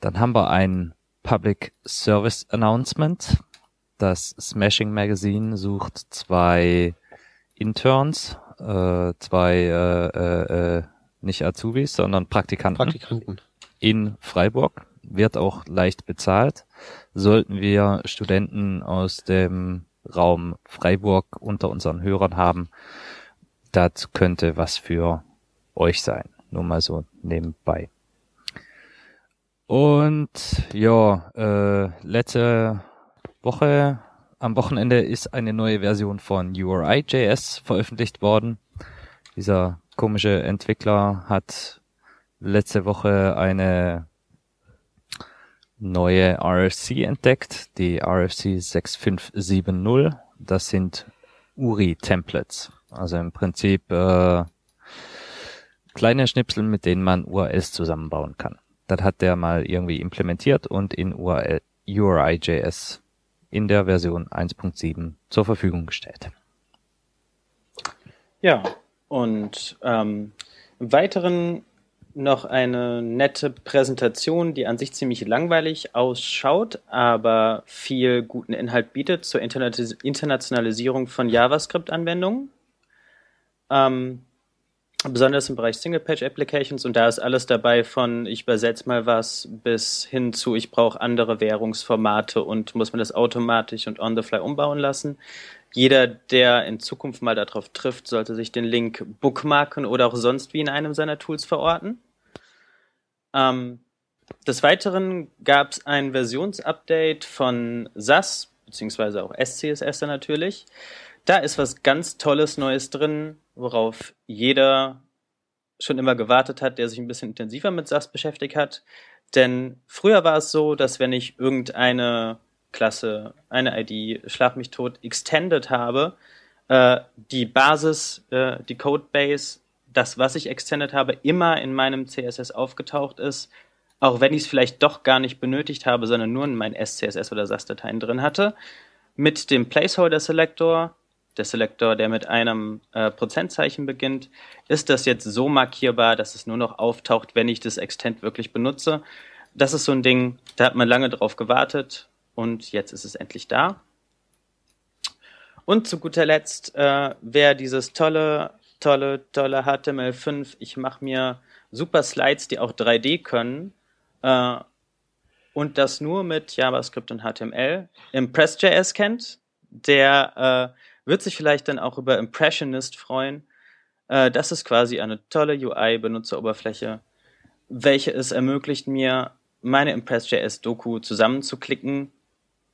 Speaker 2: Dann haben wir ein Public Service Announcement. Das Smashing Magazine sucht zwei Interns, äh, zwei äh, äh, äh, nicht Azubis, sondern Praktikanten
Speaker 1: Praktikanten.
Speaker 2: in Freiburg. Wird auch leicht bezahlt. Sollten wir Studenten aus dem Raum Freiburg unter unseren Hörern haben, das könnte was für euch sein. Nur mal so nebenbei. Und ja, äh, letzte Woche, am Wochenende ist eine neue Version von URI.js veröffentlicht worden. Dieser komische Entwickler hat letzte Woche eine neue RFC entdeckt, die RFC 6570. Das sind URI-Templates. Also im Prinzip äh, kleine Schnipsel, mit denen man URLs zusammenbauen kann. Das hat der mal irgendwie implementiert und in URL, URI.js in der Version 1.7 zur Verfügung gestellt.
Speaker 3: Ja, und ähm, im Weiteren noch eine nette Präsentation, die an sich ziemlich langweilig ausschaut, aber viel guten Inhalt bietet zur Internationalisierung von JavaScript-Anwendungen. Ähm, besonders im Bereich Single-Page-Applications und da ist alles dabei von ich übersetze mal was bis hin zu ich brauche andere Währungsformate und muss man das automatisch und on the fly umbauen lassen. Jeder, der in Zukunft mal darauf trifft, sollte sich den Link bookmarken oder auch sonst wie in einem seiner Tools verorten. Ähm, des Weiteren gab es ein Versionsupdate von SAS, beziehungsweise auch SCSS natürlich. Da ist was ganz Tolles Neues drin, worauf jeder schon immer gewartet hat, der sich ein bisschen intensiver mit SAS beschäftigt hat. Denn früher war es so, dass wenn ich irgendeine Klasse, eine ID, schlag mich tot, extended habe, äh, die Basis, äh, die Codebase, das, was ich extended habe, immer in meinem CSS aufgetaucht ist, auch wenn ich es vielleicht doch gar nicht benötigt habe, sondern nur in meinen SCSS oder SAS-Dateien drin hatte, mit dem Placeholder-Selector, der Selector, der mit einem äh, Prozentzeichen beginnt, ist das jetzt so markierbar, dass es nur noch auftaucht, wenn ich das Extend wirklich benutze. Das ist so ein Ding, da hat man lange drauf gewartet und jetzt ist es endlich da. Und zu guter Letzt, äh, wer dieses tolle, tolle, tolle HTML5, ich mache mir super Slides, die auch 3D können, äh, und das nur mit JavaScript und HTML, Impress.js kennt, der äh, wird sich vielleicht dann auch über Impressionist freuen. Äh, das ist quasi eine tolle UI-Benutzeroberfläche, welche es ermöglicht mir, meine Impress.js-Doku zusammenzuklicken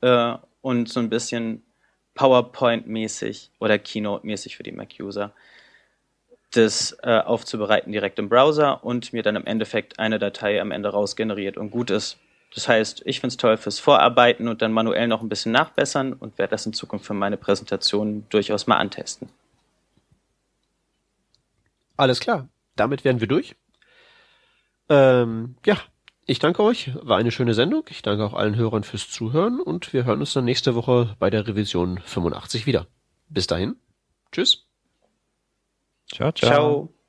Speaker 3: äh, und so ein bisschen PowerPoint-mäßig oder Keynote-mäßig für die Mac-User das äh, aufzubereiten direkt im Browser und mir dann im Endeffekt eine Datei am Ende rausgeneriert und gut ist. Das heißt, ich finde es toll fürs Vorarbeiten und dann manuell noch ein bisschen nachbessern und werde das in Zukunft für meine Präsentation durchaus mal antesten.
Speaker 1: Alles klar, damit wären wir durch. Ähm, ja, ich danke euch, war eine schöne Sendung. Ich danke auch allen Hörern fürs Zuhören und wir hören uns dann nächste Woche bei der Revision 85 wieder. Bis dahin, tschüss.
Speaker 2: Ciao, ciao. ciao.